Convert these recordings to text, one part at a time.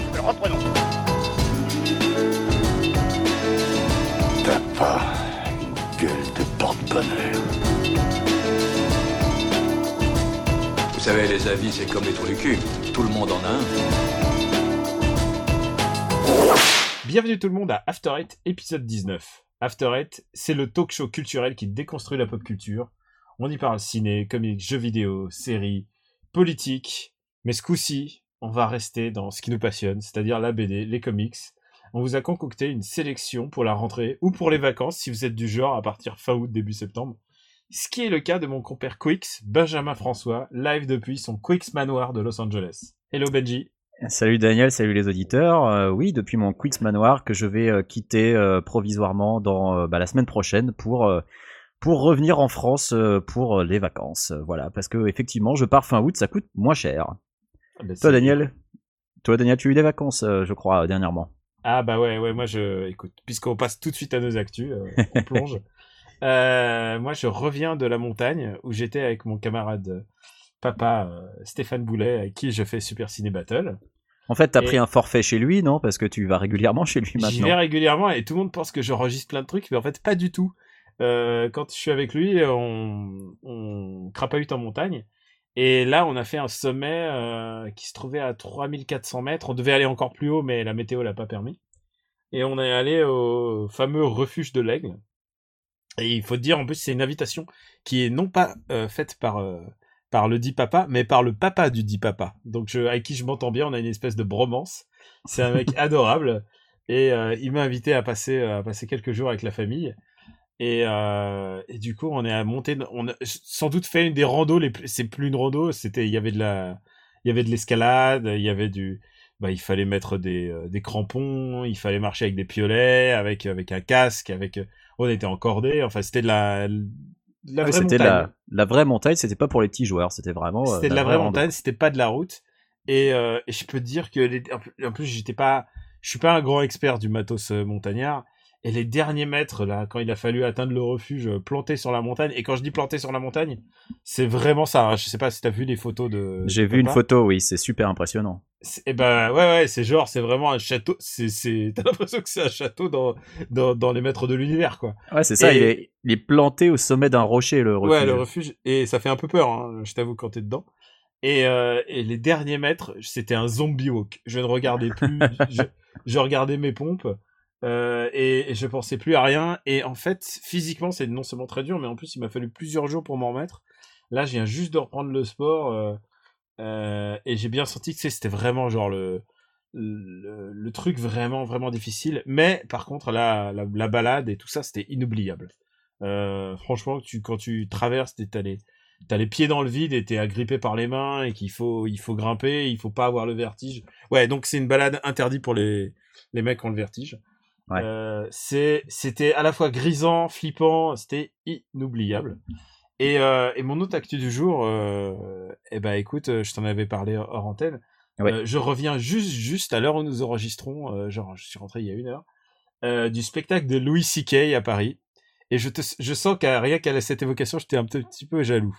reprenons. T'as pas une gueule de porte-bonheur. Vous savez, les avis, c'est comme les trous du cul. Tout le monde en a un. Bienvenue tout le monde à After Eight, épisode 19. After Eight, c'est le talk show culturel qui déconstruit la pop culture. On y parle ciné, comics, jeux vidéo, séries, politique. Mais ce coup-ci, on va rester dans ce qui nous passionne, c'est-à-dire la BD, les comics. On vous a concocté une sélection pour la rentrée ou pour les vacances si vous êtes du genre à partir fin août, début septembre. Ce qui est le cas de mon compère Quix, Benjamin François, live depuis son Quix Manoir de Los Angeles. Hello Benji. Salut Daniel, salut les auditeurs. Euh, oui, depuis mon Quix Manoir que je vais euh, quitter euh, provisoirement dans bah, la semaine prochaine pour pour revenir en France pour les vacances. Voilà, parce que effectivement, je pars fin août, ça coûte moins cher. Ah, bah, Toi Daniel, toi Daniel, tu as eu des vacances, euh, je crois, dernièrement. Ah bah ouais, ouais, moi je... Écoute, puisqu'on passe tout de suite à nos actus, euh, on plonge. Euh, moi je reviens de la montagne où j'étais avec mon camarade euh, papa euh, Stéphane Boulet, avec qui je fais Super Ciné Battle. En fait, t'as Et- pris un forfait chez lui, non? Parce que tu vas régulièrement chez lui J'y vais maintenant. régulièrement et tout le monde pense que j'enregistre plein de trucs, mais en fait pas du tout. Euh, quand je suis avec lui, on, on crapahute en montagne. Et là, on a fait un sommet euh, qui se trouvait à 3400 mètres. On devait aller encore plus haut, mais la météo l'a pas permis. Et on est allé au fameux refuge de l'Aigle. Et il faut dire, en plus, c'est une invitation qui est non pas euh, faite par, euh, par le dit papa, mais par le papa du dit papa. Donc, avec qui je m'entends bien, on a une espèce de bromance. C'est un mec adorable. Et il m'a invité à passer, à passer quelques jours avec la famille. Et, euh, et du coup, on est à monter. On a sans doute fait une des randos les plus. C'est plus une rando. C'était. Il y avait de la. Il y avait de l'escalade. Il y avait du. Bah, il fallait mettre des, euh, des crampons. Il fallait marcher avec des piolets, avec avec un casque, avec. On était encordés. Enfin, c'était de la. de la Ouais, vraie c'était montagne. la, la vraie montagne, c'était pas pour les petits joueurs, c'était vraiment. euh, C'était de la vraie rando. montagne, c'était pas de la route. Et, et je peux te dire que les, en plus- j'étais pas, je suis pas un grand expert du matos montagnard. Et les derniers mètres là, quand il a fallu atteindre le refuge, euh, planté sur la montagne. Et quand je dis planté sur la montagne, c'est vraiment ça. hein. Je sais pas si t'as vu les photos de. J'ai vu une photo, oui, c'est super impressionnant. Et ben ouais ouais, c'est genre c'est vraiment un château. C'est, t'as l'impression que c'est un château dans dans dans les maîtres de l'univers quoi. Ouais, c'est ça, Et- il, est, il est planté au sommet d'un rocher, le refuge. Ouais, le refuge. Et ça fait un peu peur, hein, je t'avoue, quand t'es dedans. Et, euh, et les derniers mètres, c'était un zombie walk. Je ne regardais plus, je, je regardais mes pompes euh, et, je pensais plus à rien. Et en fait, physiquement, c'est non seulement très dur, mais en plus, il m'a fallu plusieurs jours pour m'en remettre. Là, je viens juste de reprendre le sport euh, euh, et j'ai bien senti que c'était vraiment genre le, le, truc vraiment, vraiment difficile. Mais par contre, la, la, la balade et tout ça, c'était inoubliable. Franchement, quand tu traverses, t'as les, t'as les pieds dans le vide et t'es agrippé par les mains et qu'il faut, il faut grimper, il faut pas avoir le vertige. Ouais, donc c'est une balade interdite pour les, les mecs qui ont le vertige. Ouais. Euh, c'était à la fois grisant, flippant, c'était inoubliable. Et, euh, et mon autre actu du jour, euh, eh ben écoute, je t'en avais parlé hors antenne. Ouais. Je reviens juste, juste à l'heure où nous enregistrons, genre je suis rentré il y a une heure, du spectacle de Louis C.K. à Paris. Et je, te, je sens qu'à rien qu'à cette évocation, j'étais un petit peu jaloux.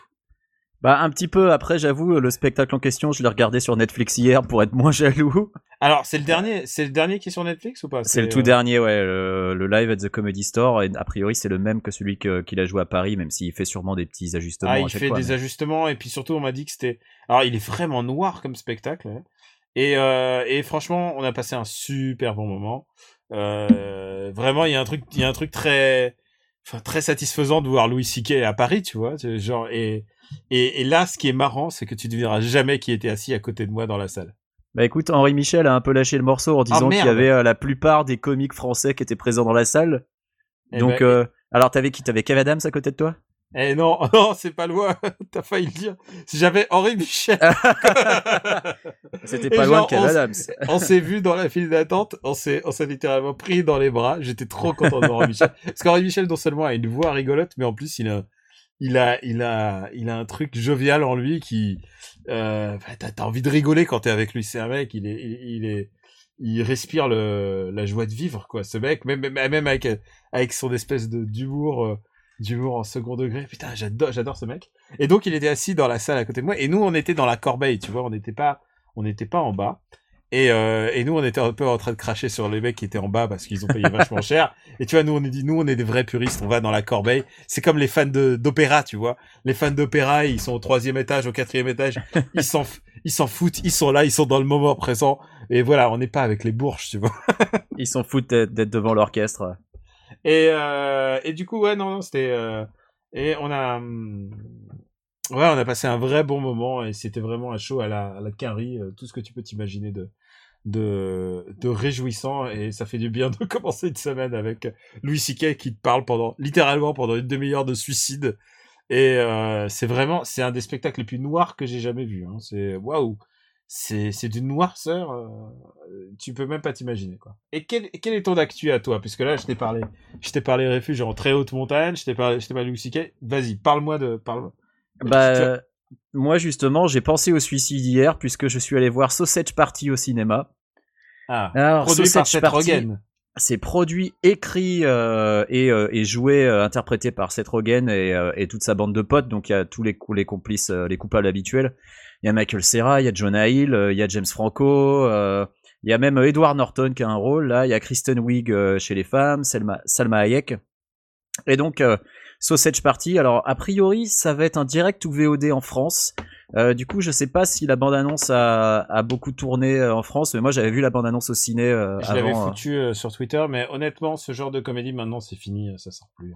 Bah, un petit peu après, j'avoue, le spectacle en question, je l'ai regardé sur Netflix hier pour être moins jaloux. Alors, c'est le dernier, c'est le dernier qui est sur Netflix ou pas? C'est le tout euh, dernier, ouais, le, le live at the Comedy Store, et a priori, c'est le même que celui qu'il a joué à Paris, même s'il fait sûrement des petits ajustements Ah, à il chaque fait fois, des mais- ajustements et puis surtout, on m'a dit que c'était. Alors, il est vraiment noir comme spectacle. hein. Et, euh, et franchement, on a passé un super bon moment. Euh, vraiment, il y a un truc, il y a un truc très, enfin, très satisfaisant de voir Louis C.K. à Paris, tu vois. Genre, et, et, et là, ce qui est marrant, c'est que tu ne verras jamais qui était assis à côté de moi dans la salle. Bah écoute, Henri Michel a un peu lâché le morceau en disant qu'il y Ah, avait euh, la plupart des comiques français qui étaient présents dans la salle. Eh Donc, ben, euh, alors t'avais qui? T'avais Kev Adams à côté de toi? Eh non, non, c'est pas loin. T'as failli le dire. Si j'avais Henri Michel. C'était pas loin de s- Adams. on s'est vu dans la file d'attente, on s'est, on s'est littéralement pris dans les bras. J'étais trop content de Henri Michel. Parce qu'Henri Michel, non seulement a une voix rigolote, mais en plus, il a, il a, il a, il a un truc jovial en lui qui, euh, bah, t'as, envie de rigoler quand t'es avec lui. C'est un mec, il est, il, il est, il respire le, la joie de vivre, quoi. Ce mec, même, même même avec, avec son espèce de, d'humour, euh, d'humour en second degré. Putain, j'adore, j'adore ce mec. Et donc, il était assis dans la salle à côté de moi. Et nous, on était dans la corbeille, tu vois. On n'était pas, on n'était pas en bas. Et, euh, et nous, on était un peu en train de cracher sur les mecs qui étaient en bas parce qu'ils ont payé vachement cher. Et tu vois, nous, on est dit, nous, on est des vrais puristes. On va dans la corbeille. C'est comme les fans de d'opéra, tu vois. Les fans d'opéra, ils sont au troisième étage, au quatrième étage. Ils s'en, ils s'en foutent. Ils sont là, ils sont dans le moment présent. Et voilà, on n'est pas avec les bourges, tu vois. Ils s'en foutent d'être devant l'orchestre. Et, euh, et du coup, ouais, non, non, c'était. euh, et on a. hum, Ouais, on a passé un vrai bon moment et c'était vraiment un show à la, à la Carrie, euh, tout ce que tu peux t'imaginer de, de, de réjouissant et ça fait du bien de commencer une semaine avec Louis C.K. qui te parle pendant, littéralement pendant une demi-heure de suicide. Et c'est vraiment, c'est un des spectacles les plus noirs que j'ai jamais vu. Hein. C'est waouh, c'est d'une noirceur, euh, tu peux même pas t'imaginer quoi. Et quel, quel est ton actu à toi? Puisque là, je t'ai parlé, je t'ai parlé refuge en très haute montagne, je t'ai parlé, je t'ai parlé. Vas-y, parle-moi de, parle. Bah, tu- euh, moi justement, j'ai pensé au suicide hier puisque je suis allé voir Sausage Party au cinéma. Ah, Alors, produit par Seth Party, Rogen. c'est produit, écrit euh, et, euh, et joué, euh, interprété par Seth Rogen et, euh, et toute sa bande de potes. Donc il y a tous les, les complices, euh, les coupables habituels. Il y a Michael Cera, il y a Jonah Hill, euh, il y a James Franco, euh, il y a même euh, Edward Norton qui a un rôle là. Il y a Kristen Wiig euh, chez les femmes, Selma, Salma Hayek. Et donc euh, Sausage Party. Alors a priori, ça va être un direct ou VOD en France. Euh, du coup, je sais pas si la bande-annonce a, a beaucoup tourné euh, en France, mais moi j'avais vu la bande-annonce au ciné euh, Je l'avais euh, foutu euh, sur Twitter, mais honnêtement, ce genre de comédie maintenant c'est fini, euh, ça sort plus.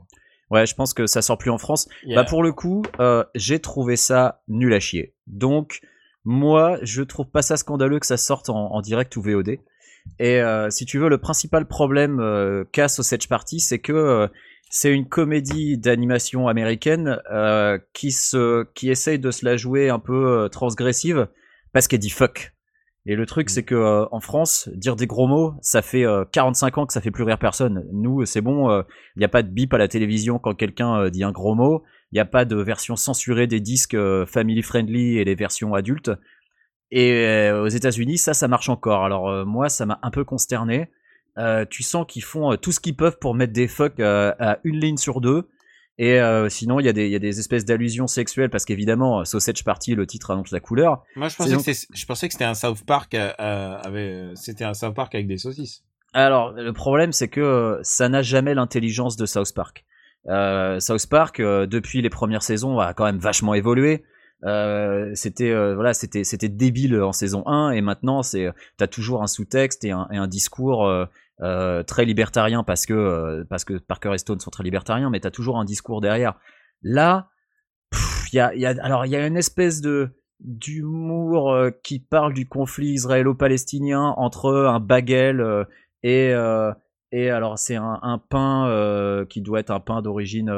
Ouais, je pense que ça sort plus en France. Bah pour le coup, euh, j'ai trouvé ça nul à chier. Donc moi, je trouve pas ça scandaleux que ça sorte en, en direct ou VOD. Et euh, si tu veux, le principal problème euh, qu'a Sausage Party, c'est que euh, c'est une comédie d'animation américaine qui se, qui essaye de se la jouer un peu transgressive parce qu'elle dit fuck. Et le truc, c'est que euh, en France, dire des gros mots, ça fait euh, 45 ans que ça fait plus rire personne. Nous, c'est bon, euh, il n'y a pas de bip à la télévision quand quelqu'un euh, dit un gros mot. Il n'y a pas de version censurée des disques euh, family friendly et les versions adultes. Et euh, aux États-Unis, ça, ça marche encore. Alors euh, moi, ça m'a un peu consterné. Euh, tu sens qu'ils font euh, tout ce qu'ils peuvent pour mettre des fuck euh, à une ligne sur deux. Et euh, sinon, il y, a des- il y a des espèces d'allusions sexuelles parce qu'évidemment, euh, Sausage Party, le titre annonce la couleur. Moi, je pensais, donc- que c'était- je pensais que c'était un South Park, euh, avec, c'était un South Park avec des saucisses. Alors, le problème, c'est que euh, ça n'a jamais l'intelligence de South Park. Euh, South Park, depuis les premières saisons, a quand même vachement évolué. Euh, c'était euh, voilà, c'était c'était débile en saison 1 et maintenant c'est t'as toujours un sous-texte et un, et un discours euh, euh, très libertarien parce que euh, parce que Parker et Stone sont très libertariens, mais t'as toujours un discours derrière. Là, il y a, alors il y a une espèce de d'humour euh, qui parle du conflit israélo-palestinien entre un bagel et et alors c'est un, pain qui doit être un pain d'origine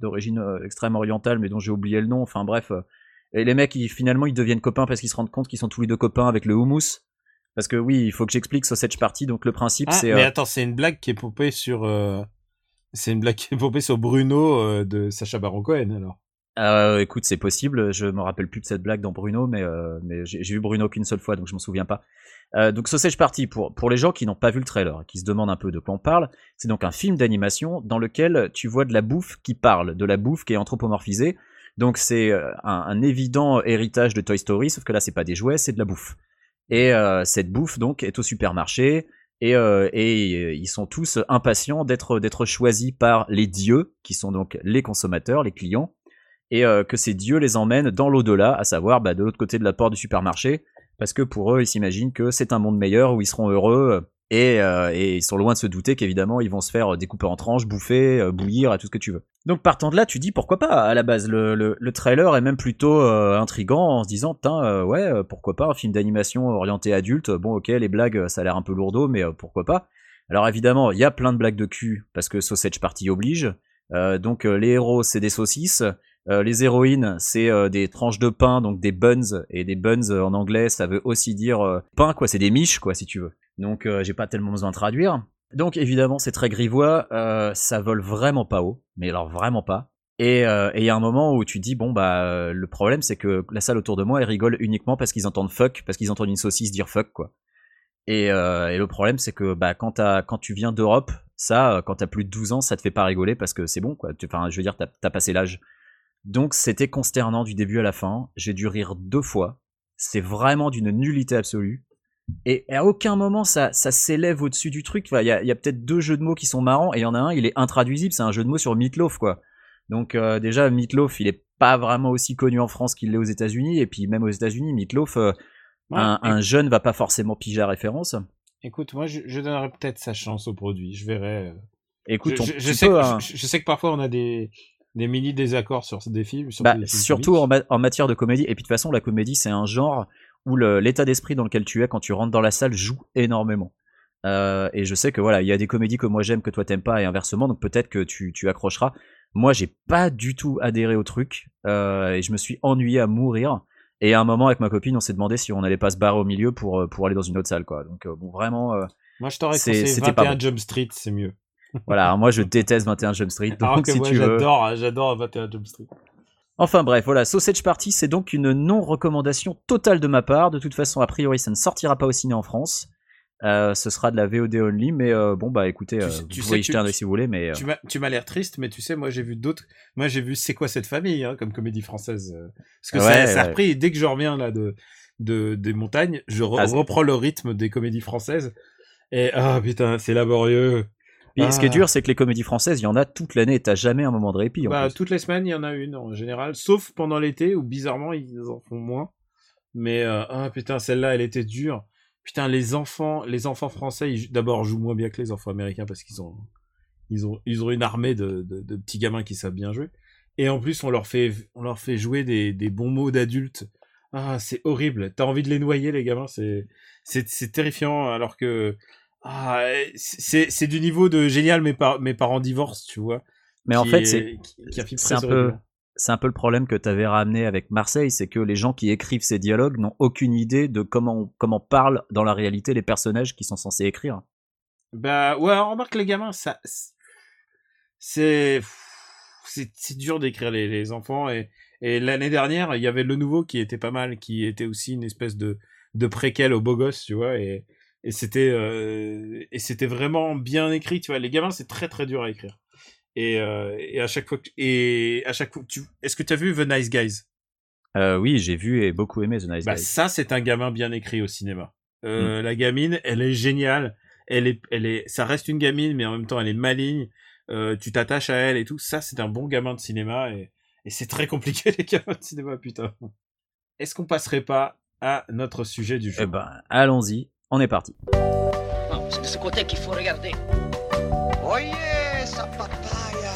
d'origine extrême orientale mais dont j'ai oublié le nom enfin bref et les mecs finalement ils deviennent copains parce qu'ils se rendent compte qu'ils sont tous les deux copains avec le houmous parce que oui il faut que j'explique Sausage Party donc le principe Ah, c'est mais euh, attends, c'est une blague qui est popée sur, euh, c'est une blague qui est popée sur Bruno euh, de Sacha Baron Cohen, alors. Écoute, c'est possible. Je me rappelle plus de cette blague dans Bruno, mais, mais j'ai vu Bruno qu'une seule fois, donc je m'en souviens pas. Donc Sausage Party, pour, pour les gens qui n'ont pas vu le trailer et qui se demandent un peu de quoi on parle, c'est donc un film d'animation dans lequel tu vois de la bouffe qui parle, de la bouffe qui est anthropomorphisée. Donc c'est un, un évident héritage de Toy Story, sauf que là c'est pas des jouets, c'est de la bouffe. Et euh, cette bouffe donc est au supermarché. Et, euh, et euh, ils sont tous impatients d'être d'être choisis par les dieux, qui sont donc les consommateurs, les clients. Et que ces dieux les emmènent dans l'au-delà, à savoir bah, de l'autre côté de la porte du supermarché, parce que pour eux, ils s'imaginent que c'est un monde meilleur où ils seront heureux, et, euh, et ils sont loin de se douter qu'évidemment, ils vont se faire découper en tranches, bouffer, euh, bouillir, et tout ce que tu veux. Donc partant de là, tu dis pourquoi pas, à la base, le, le, le trailer est même plutôt euh, intrigant en se disant, euh, ouais, euh, pourquoi pas, un film d'animation orienté adulte, bon ok, les blagues, ça a l'air un peu lourdeau, mais euh, pourquoi pas. Alors évidemment, il y a plein de blagues de cul, parce que Sausage Party oblige, Euh, donc euh, les héros, c'est des saucisses, euh, les héroïnes, c'est euh, des tranches de pain, donc des buns, et des buns euh, en anglais, ça veut aussi dire euh, pain, quoi, c'est des miches, quoi, si tu veux. Donc euh, j'ai pas tellement besoin de traduire. Donc évidemment, c'est très grivois, euh, ça vole vraiment pas haut, mais alors vraiment pas. Et euh, et il y a un moment où tu dis, bon, bah, le problème, c'est que la salle autour de moi, elle rigole uniquement parce qu'ils entendent fuck, parce qu'ils entendent une saucisse dire fuck, quoi. Et, le problème, c'est que bah, quand, tu viens d'Europe, ça, quand t'as plus de 12 ans, ça te fait pas rigoler parce que c'est bon, quoi. Enfin, je veux dire, t'as as passé l'âge. Donc c'était consternant du début à la fin. J'ai dû rire deux fois. C'est vraiment d'une nullité absolue. Et à aucun moment ça, ça s'élève au-dessus du truc. Il y a, y a peut-être deux jeux de mots qui sont marrants et il y en a un, il est intraduisible. C'est un jeu de mots sur Meatloaf, quoi. Donc euh, déjà, Meatloaf, il est pas vraiment aussi connu en France qu'il l'est aux États-Unis. Et puis même aux États-Unis, Meatloaf, euh, Ouais, un, un jeune va pas forcément piger la référence. Écoute, moi, je, je donnerais peut-être sa chance au produit. Je verrai. Écoute, je, on- je- je tu sais peux, que, hein. je, je sais que parfois on a des, des mini désaccords sur des films. surtout Bah, des films surtout en, ma- en matière de comédie. Et puis de toute façon, la comédie, c'est un genre où l'état d'esprit dans lequel tu es quand tu rentres dans la salle joue énormément. Euh, et je sais que voilà, il y a des comédies que moi j'aime que toi t'aimes pas et inversement, donc peut-être que tu, tu accrocheras. Moi, j'ai pas du tout adhéré au truc euh, et je me suis ennuyé à mourir. Et à un moment, avec ma copine, on s'est demandé si on allait pas se barrer au milieu pour euh, pour aller dans une autre salle, quoi. Donc euh, bon, vraiment, Moi, je t'aurais conseillé c'était pas 21 bon. Jump Street, c'est mieux. voilà. Moi, je déteste 21 Jump Street, Alors donc que si moi, tu veux. j'adore, j'adore 21 Jump Street. Enfin bref, voilà, Sausage Party, c'est donc une non-recommandation totale de ma part. De toute façon, a priori, ça ne sortira pas au ciné en France. Euh, ce sera de la VOD only, mais euh, bon bah écoutez, Tu euh, tu vous sais pouvez y jeter un si vous voulez, mais Tu m'as, l'air triste, mais tu sais, moi j'ai vu d'autres. Moi j'ai vu C'est quoi cette famille, hein, comme comédie française. Parce que Ouais, ça, ça a repris. et Dès que je reviens là de, de des montagnes, je re- Ah, reprends le rythme des comédies françaises. Et ah putain, c'est laborieux. Puis, ce qui est Ah. dur, c'est que les comédies françaises, il y en a toute l'année, t'as jamais un moment de répit. En Bah, plus. toutes les semaines, il y en a une en général, sauf pendant l'été où bizarrement ils en font moins. Mais euh, ah putain, celle-là, elle était dure. Putain, les enfants, les enfants français, ils, d'abord jouent moins bien que les enfants américains parce qu'ils ont, ils ont, ils ont une armée de, de, de petits gamins qui savent bien jouer. Et en plus, on leur fait, on leur fait jouer des, des bons mots d'adultes. Ah, c'est horrible. T'as envie de les noyer, les gamins. C'est, c'est, c'est terrifiant. Alors que, ah, c'est, c'est du niveau de génial. Mes, par- mes parents divorcent, tu vois. mais en fait, est- c'est qui, qui a film c'est un peu- c'est un peu le problème que t'avais ramené avec Marseille, c'est que les gens qui écrivent ces dialogues n'ont aucune idée de comment comment parlent dans la réalité les personnages qui sont censés écrire. Bah ouais, remarque les gamins, ça, c'est, c'est, c'est dur d'écrire les, les enfants et, et l'année dernière, il y avait le nouveau qui était pas mal, qui était aussi une espèce de, de préquel au beau gosse, tu vois, et, et c'était, euh, et c'était vraiment bien écrit, tu vois. Les gamins, c'est très très dur à écrire. Et, euh, et à chaque fois que, et à chaque fois, tu, est-ce que tu as vu The Nice Guys? Euh, oui, j'ai vu et beaucoup aimé The Nice Bah, Guys. ça, c'est un gamin bien écrit au cinéma. Euh, La gamine, elle est géniale. Elle est, elle est, ça reste une gamine, mais en même temps, elle est maligne. Tu t'attaches à elle et tout. Ça, c'est un bon gamin de cinéma et, et c'est très compliqué les gamins de cinéma, putain. Est-ce qu'on passerait pas à notre sujet du jour? Eh ben, allons-y, on est parti. C'est de ce côté qu'il faut regarder. Oyez, sa papaya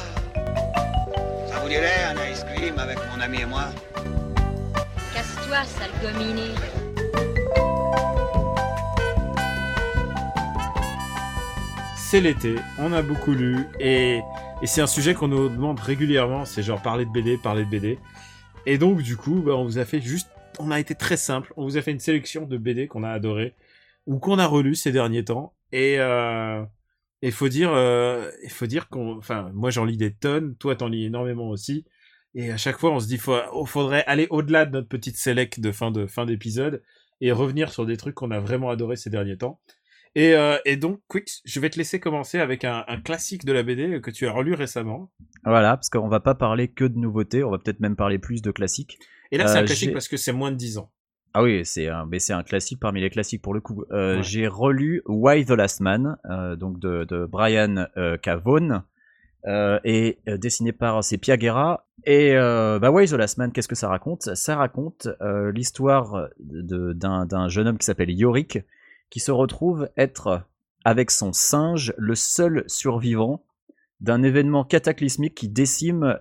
Ça vous dirait un ice cream avec mon ami et moi? Casse-toi, sale gominé. C'est l'été, on a beaucoup lu et, et c'est un sujet qu'on nous demande régulièrement. C'est genre parler de BD, parler de BD. Et donc, du coup, bah, on vous a fait juste, on a été très simple. On vous a fait une sélection de BD qu'on a adoré ou qu'on a relu ces derniers temps. Et euh, il faut dire, euh, il faut dire qu'on, enfin, moi j'en lis des tonnes, toi t'en lis énormément aussi. Et à chaque fois, on se dit, faut, oh, faudrait aller au-delà de notre petite select de fin de fin d'épisode et revenir sur des trucs qu'on a vraiment adoré ces derniers temps. Et, euh, et donc, Quix, je vais te laisser commencer avec un, un classique de la BD que tu as relu récemment. Voilà, parce qu'on va pas parler que de nouveautés, on va peut-être même parler plus de classiques. Et là, c'est Euh, un classique j'ai- parce que c'est moins de 10 ans. Ah oui, c'est un, mais c'est un classique parmi les classiques pour le coup. Euh, Ouais. J'ai relu Why the Last Man, euh, donc de, de Brian euh, Cavone, et dessiné par c'est Pia Guerra. Et bah Why the Last Man, qu'est-ce que ça raconte? Ça raconte l'histoire d'un jeune homme qui s'appelle Yorick, qui se retrouve être avec son singe le seul survivant d'un événement cataclysmique qui décime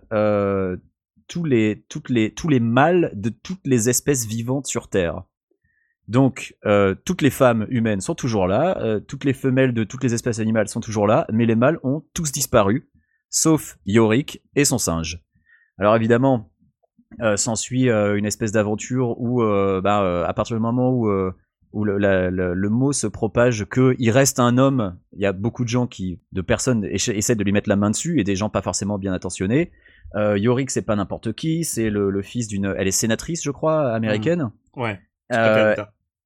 tous les, toutes les, tous les mâles de toutes les espèces vivantes sur Terre. Donc, euh, toutes les femmes humaines sont toujours là, euh, toutes les femelles de toutes les espèces animales sont toujours là, mais les mâles ont tous disparu, sauf Yorick et son singe. Alors évidemment, euh, s'ensuit une espèce d'aventure où, bah, à partir du moment où, où le, le- le mot se propage qu'il reste un homme, il y a beaucoup de gens qui, de personnes, essa- essaient de lui mettre la main dessus et des gens pas forcément bien attentionnés. Euh, Yorick, c'est pas n'importe qui, c'est le, le fils d'une, elle est sénatrice, je crois, américaine. Ouais. Euh,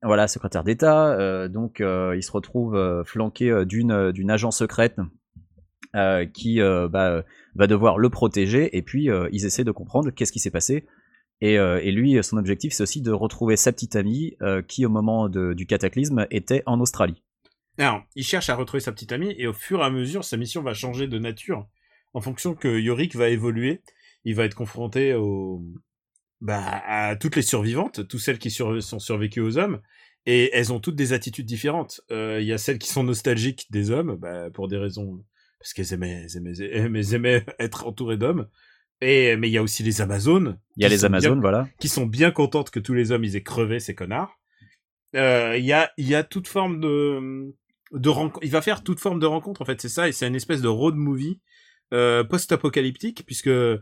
voilà, secrétaire d'État. euh, donc, il se retrouve flanqué d'une d'une agent secrète qui bah, va devoir le protéger. Et puis, ils essaient de comprendre qu'est-ce qui s'est passé. Et, et lui, son objectif, c'est aussi de retrouver sa petite amie qui, au moment de- du cataclysme, était en Australie. Alors, il cherche à retrouver sa petite amie et au fur et à mesure, sa mission va changer de nature en fonction que Yorick va évoluer. Il va être confronté au, bah, à toutes les survivantes, toutes celles qui sur- sont survécues aux hommes, et elles ont toutes des attitudes différentes. Euh, Il y a celles qui sont nostalgiques des hommes, bah, pour des raisons parce qu'elles aimaient, aimaient, elles aimaient être entourées d'hommes. Et mais il y a aussi les Amazones. Il y a qui les sont bien- Amazones, voilà. qui sont bien contentes que tous les hommes ils aient crevé ces connards. Euh, Il y a y a toute forme de de rencontre. Il va faire toute forme de rencontre en fait, c'est ça et c'est une espèce de road movie euh, post-apocalyptique puisque euh,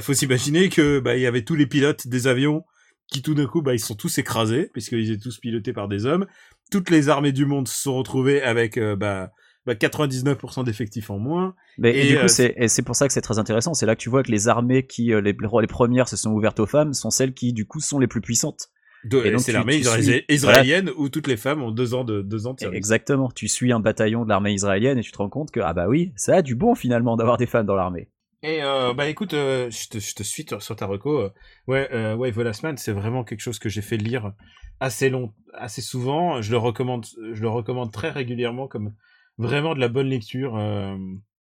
faut s'imaginer que bah il y avait tous les pilotes des avions qui tout d'un coup bah ils sont tous écrasés puisqu'ils étaient tous pilotés par des hommes. Toutes les armées du monde se sont retrouvées avec euh, bah, bah 99% d'effectifs en moins. Mais et Et, du euh, coup, c'est et c'est pour ça que c'est très intéressant. C'est là que tu vois que les armées qui, euh, les, les premières se sont ouvertes aux femmes, sont celles qui, du coup, sont les plus puissantes. De- Et donc, c'est l'armée israélienne où toutes les femmes ont deux ans de deux ans de service. Exactement. Tu suis un bataillon de l'armée israélienne et tu te rends compte que, ah bah oui, ça a du bon finalement d'avoir des femmes dans l'armée. Et euh, bah écoute, euh, je, te, je te suis sur ta reco. euh, ouais, euh, c'est vraiment quelque chose que j'ai fait lire assez long, assez souvent. Je le recommande, je le recommande très régulièrement comme vraiment de la bonne lecture.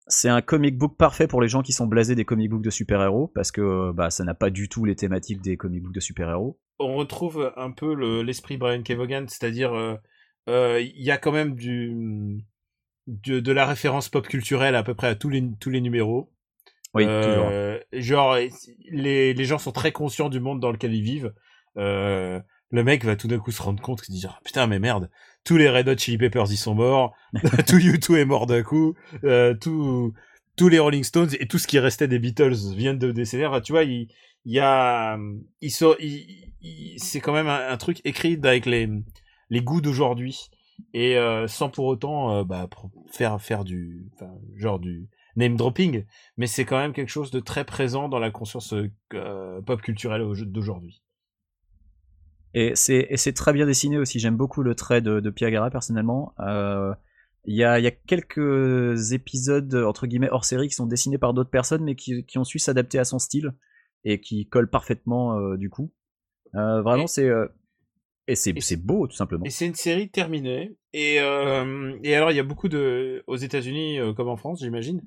C'est un comic book parfait pour les gens qui sont blasés des comic books de super-héros parce que euh, bah ça n'a pas du tout les thématiques des comic books de super-héros. On retrouve un peu le- l'esprit Brian Kevogan, c'est-à-dire euh, euh, il y a quand même du de, de la référence pop culturelle à peu près à tous les tous les numéros. Oui, toujours. Genre, les, les gens sont très conscients du monde dans lequel ils vivent. Euh, le mec va tout d'un coup se rendre compte qu'il dit genre, putain mais merde, tous les Red Hot Chili Peppers ils sont morts, tout U2 est mort d'un coup, euh, tout, tous les Rolling Stones et tout ce qui restait des Beatles viennent de décéder. Enfin, tu vois, il, il y a, il, so- il- il- c'est quand même un, un truc écrit avec les, les goûts d'aujourd'hui et euh, sans pour autant euh, bah, faire faire du, enfin, genre du name dropping, mais c'est quand même quelque chose de très présent dans la conscience euh, pop culturelle au- d'aujourd'hui. Et c'est très bien dessiné aussi. J'aime beaucoup le trait de, de Piagara personnellement. Euh, Il y, a, il y a quelques épisodes entre guillemets hors série qui sont dessinés par d'autres personnes, mais qui, qui ont su s'adapter à son style et qui collent parfaitement euh, du coup. Euh, vraiment, c'est euh, et c'est beau tout simplement. Et c'est une série terminée. Et, et alors, il y a beaucoup de. Aux États-Unis, comme en France, j'imagine,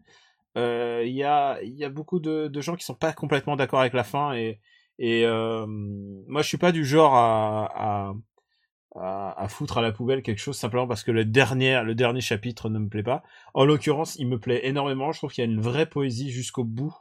il y, a, il y a beaucoup de, de gens qui sont pas complètement d'accord avec la fin. Et, et euh, moi, je suis pas du genre à, à, à, à foutre à la poubelle quelque chose simplement parce que le dernier, le dernier chapitre ne me plaît pas. En l'occurrence, il me plaît énormément. Je trouve qu'il y a une vraie poésie jusqu'au bout.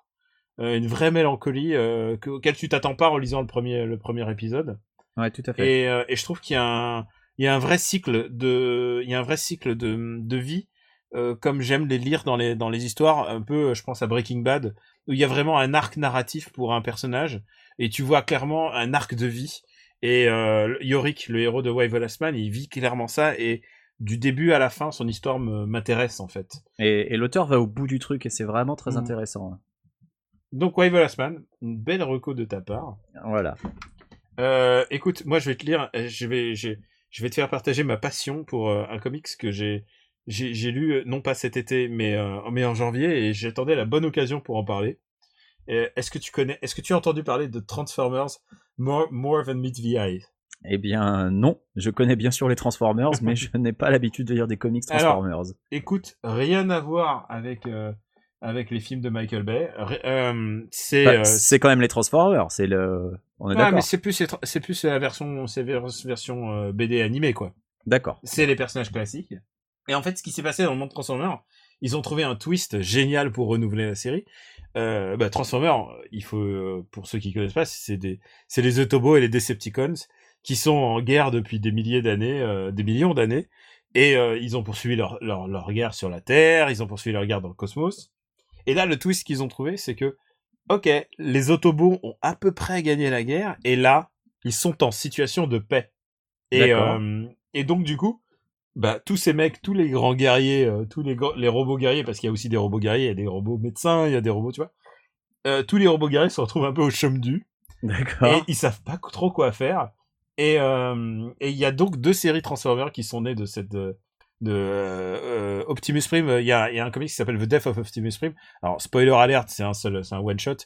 euh, une vraie mélancolie euh, que- auquel tu t'attends pas en lisant le premier, le premier épisode. Ouais, tout à fait. Et, euh, et je trouve qu'il y a un, il y a un vrai cycle de, il y a un vrai cycle de, de vie, euh, comme j'aime les lire dans les, dans les histoires, un peu, je pense à Breaking Bad, où il y a vraiment un arc narratif pour un personnage, et tu vois clairement un arc de vie. Et euh, Yorick, le héros de the Last Man, il vit clairement ça, et du début à la fin, son histoire m'intéresse en fait. Et, et l'auteur va au bout du truc et c'est vraiment très Mhm. intéressant. hein. Donc the Last Man, une belle reco de ta part. Voilà. Euh, écoute, moi je vais te lire, euh, je vais, je, je vais te faire partager ma passion pour euh, un comics que j'ai, j'ai, lu euh, non pas cet été, mais, euh, mais en janvier, et j'attendais la bonne occasion pour en parler. Est-ce que tu connais, est-ce que tu as entendu parler de Transformers More, More Than Meets the Eye? Eh bien non, je connais bien sûr les Transformers, mais je n'ai pas l'habitude de lire des comics Alors, Transformers. Écoute, rien à voir avec euh, avec les films de Michael Bay. Euh, c'est Bah, euh, c'est quand même les Transformers, c'est le. On est ouais, mais c'est plus c'est plus la version c'est vers- version BD animée quoi. D'accord. c'est les personnages classiques. Et en fait, ce qui s'est passé dans le monde Transformers, ils ont trouvé un twist génial pour renouveler la série. Euh, bah, Transformers, il faut, euh, pour ceux qui connaissent pas, c'est des, c'est les Autobots et les Decepticons qui sont en guerre depuis des milliers d'années, euh, des millions d'années, et euh, ils ont poursuivi leur, leur, leur guerre sur la Terre, ils ont poursuivi leur guerre dans le cosmos. Et là, le twist qu'ils ont trouvé, c'est que, ok, les Autobots ont à peu près gagné la guerre, et là, ils sont en situation de paix. Et, et donc, du coup, bah, tous ces mecs, tous les grands guerriers, euh, tous les, les robots guerriers, parce qu'il y a aussi des robots guerriers, il y a des robots médecins, il y a des robots, tu vois. Euh, tous les robots guerriers se retrouvent un peu au chôme du, et D'accord. ils savent pas trop quoi faire. Et euh, et il y a donc deux séries Transformers qui sont nées de cette, de Optimus Prime. Il y y a un comic qui s'appelle The Death of Optimus Prime. Alors spoiler alert, c'est un seul, c'est un one shot.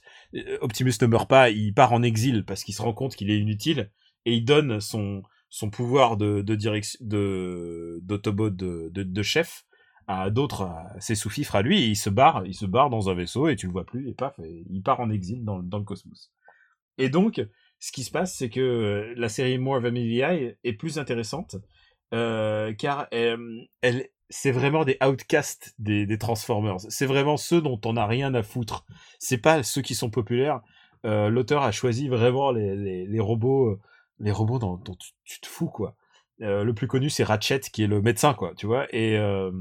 Optimus ne meurt pas, il part en exil parce qu'il se rend compte qu'il est inutile et il donne son son pouvoir de, direction de d'autobot de, de, chef à d'autres, ses sous-fifres à lui, il se barre, il se barre dans un vaisseau et tu le vois plus et paf, il part en exil dans, dans le cosmos. Et donc, ce qui se passe, c'est que euh, la série More of a VI est plus intéressante euh, car euh, elle, c'est vraiment des outcasts des, des Transformers. C'est vraiment ceux dont on n'a rien à foutre. C'est pas ceux qui sont populaires. L'auteur a choisi vraiment les, les, robots, les robots dont, dont tu, tu te fous quoi. Euh, le plus connu c'est Ratchet qui est le médecin quoi, tu vois. Et euh,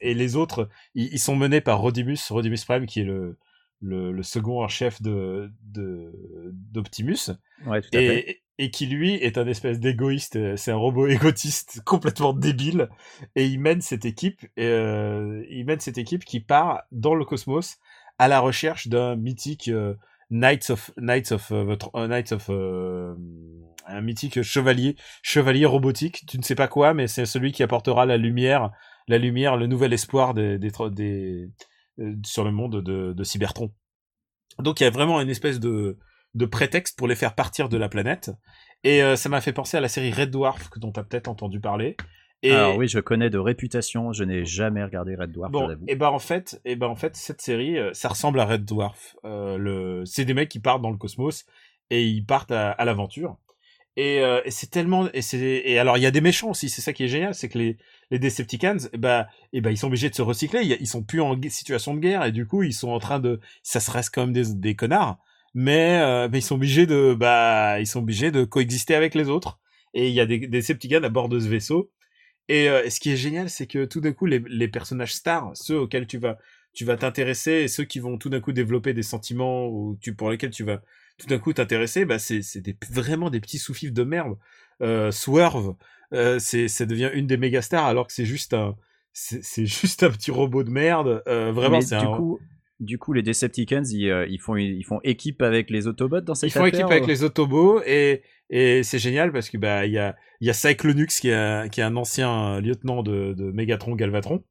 et les autres, ils, sont menés par Rodimus, Rodimus Prime qui est le le, le second en chef de de d'Optimus Ouais, tout à fait. et, et qui lui est un espèce d'égoïste, euh, c'est un robot égotiste complètement débile, et il mène cette équipe, et, euh, il mène cette équipe qui part dans le cosmos à la recherche d'un mythique Knights of Knights of euh, Tr- euh, Knights of euh, un mythique chevalier chevalier robotique, tu ne sais pas quoi, mais c'est celui qui apportera la lumière, la lumière, le nouvel espoir des, des, sur le monde de, Cybertron. Donc il y a vraiment une espèce de de prétexte pour les faire partir de la planète. Et ça m'a fait penser à la série Red Dwarf, dont tu as peut-être entendu parler. Et, Alors oui, je connais de réputation, je n'ai jamais regardé Red Dwarf, bon, et ben en fait, et ben en fait, cette série, euh, ça ressemble à Red Dwarf. Euh, le, c'est des mecs qui partent dans le cosmos et ils partent à, à l'aventure. Et, euh, et c'est tellement, et c'est, et alors il y a des méchants aussi. C'est ça qui est génial, c'est que les les Decepticons, eh ben, eh ben ils sont obligés de se recycler. Ils, ils sont plus en situation de guerre et du coup ils sont en train de, ça se reste quand même des, des connards, mais euh, mais ils sont obligés de, bah, ils sont obligés de coexister avec les autres. Et il y a des, des Decepticons à bord de ce vaisseau. Et, euh, et ce qui est génial, c'est que tout d'un coup, les, les personnages stars, ceux auxquels tu vas, tu vas t'intéresser, et ceux qui vont tout d'un coup développer des sentiments ou tu, pour lesquels tu vas tout d'un coup t'intéresser, bah c'est, des, vraiment des petits sous-fifs de merde. Euh, Swerve, euh, c'est, ça devient une des méga stars alors que c'est juste un, c'est, juste un petit robot de merde. Euh, vraiment, c'est un. coup, du coup, les Decepticons, ils, euh, ils font, ils font équipe avec les Autobots dans cette Ils font affaire, équipe avec les Autobots et et c'est génial parce que bah il y a il y a Cyclonux qui est un, qui est un ancien lieutenant de, de Megatron Galvatron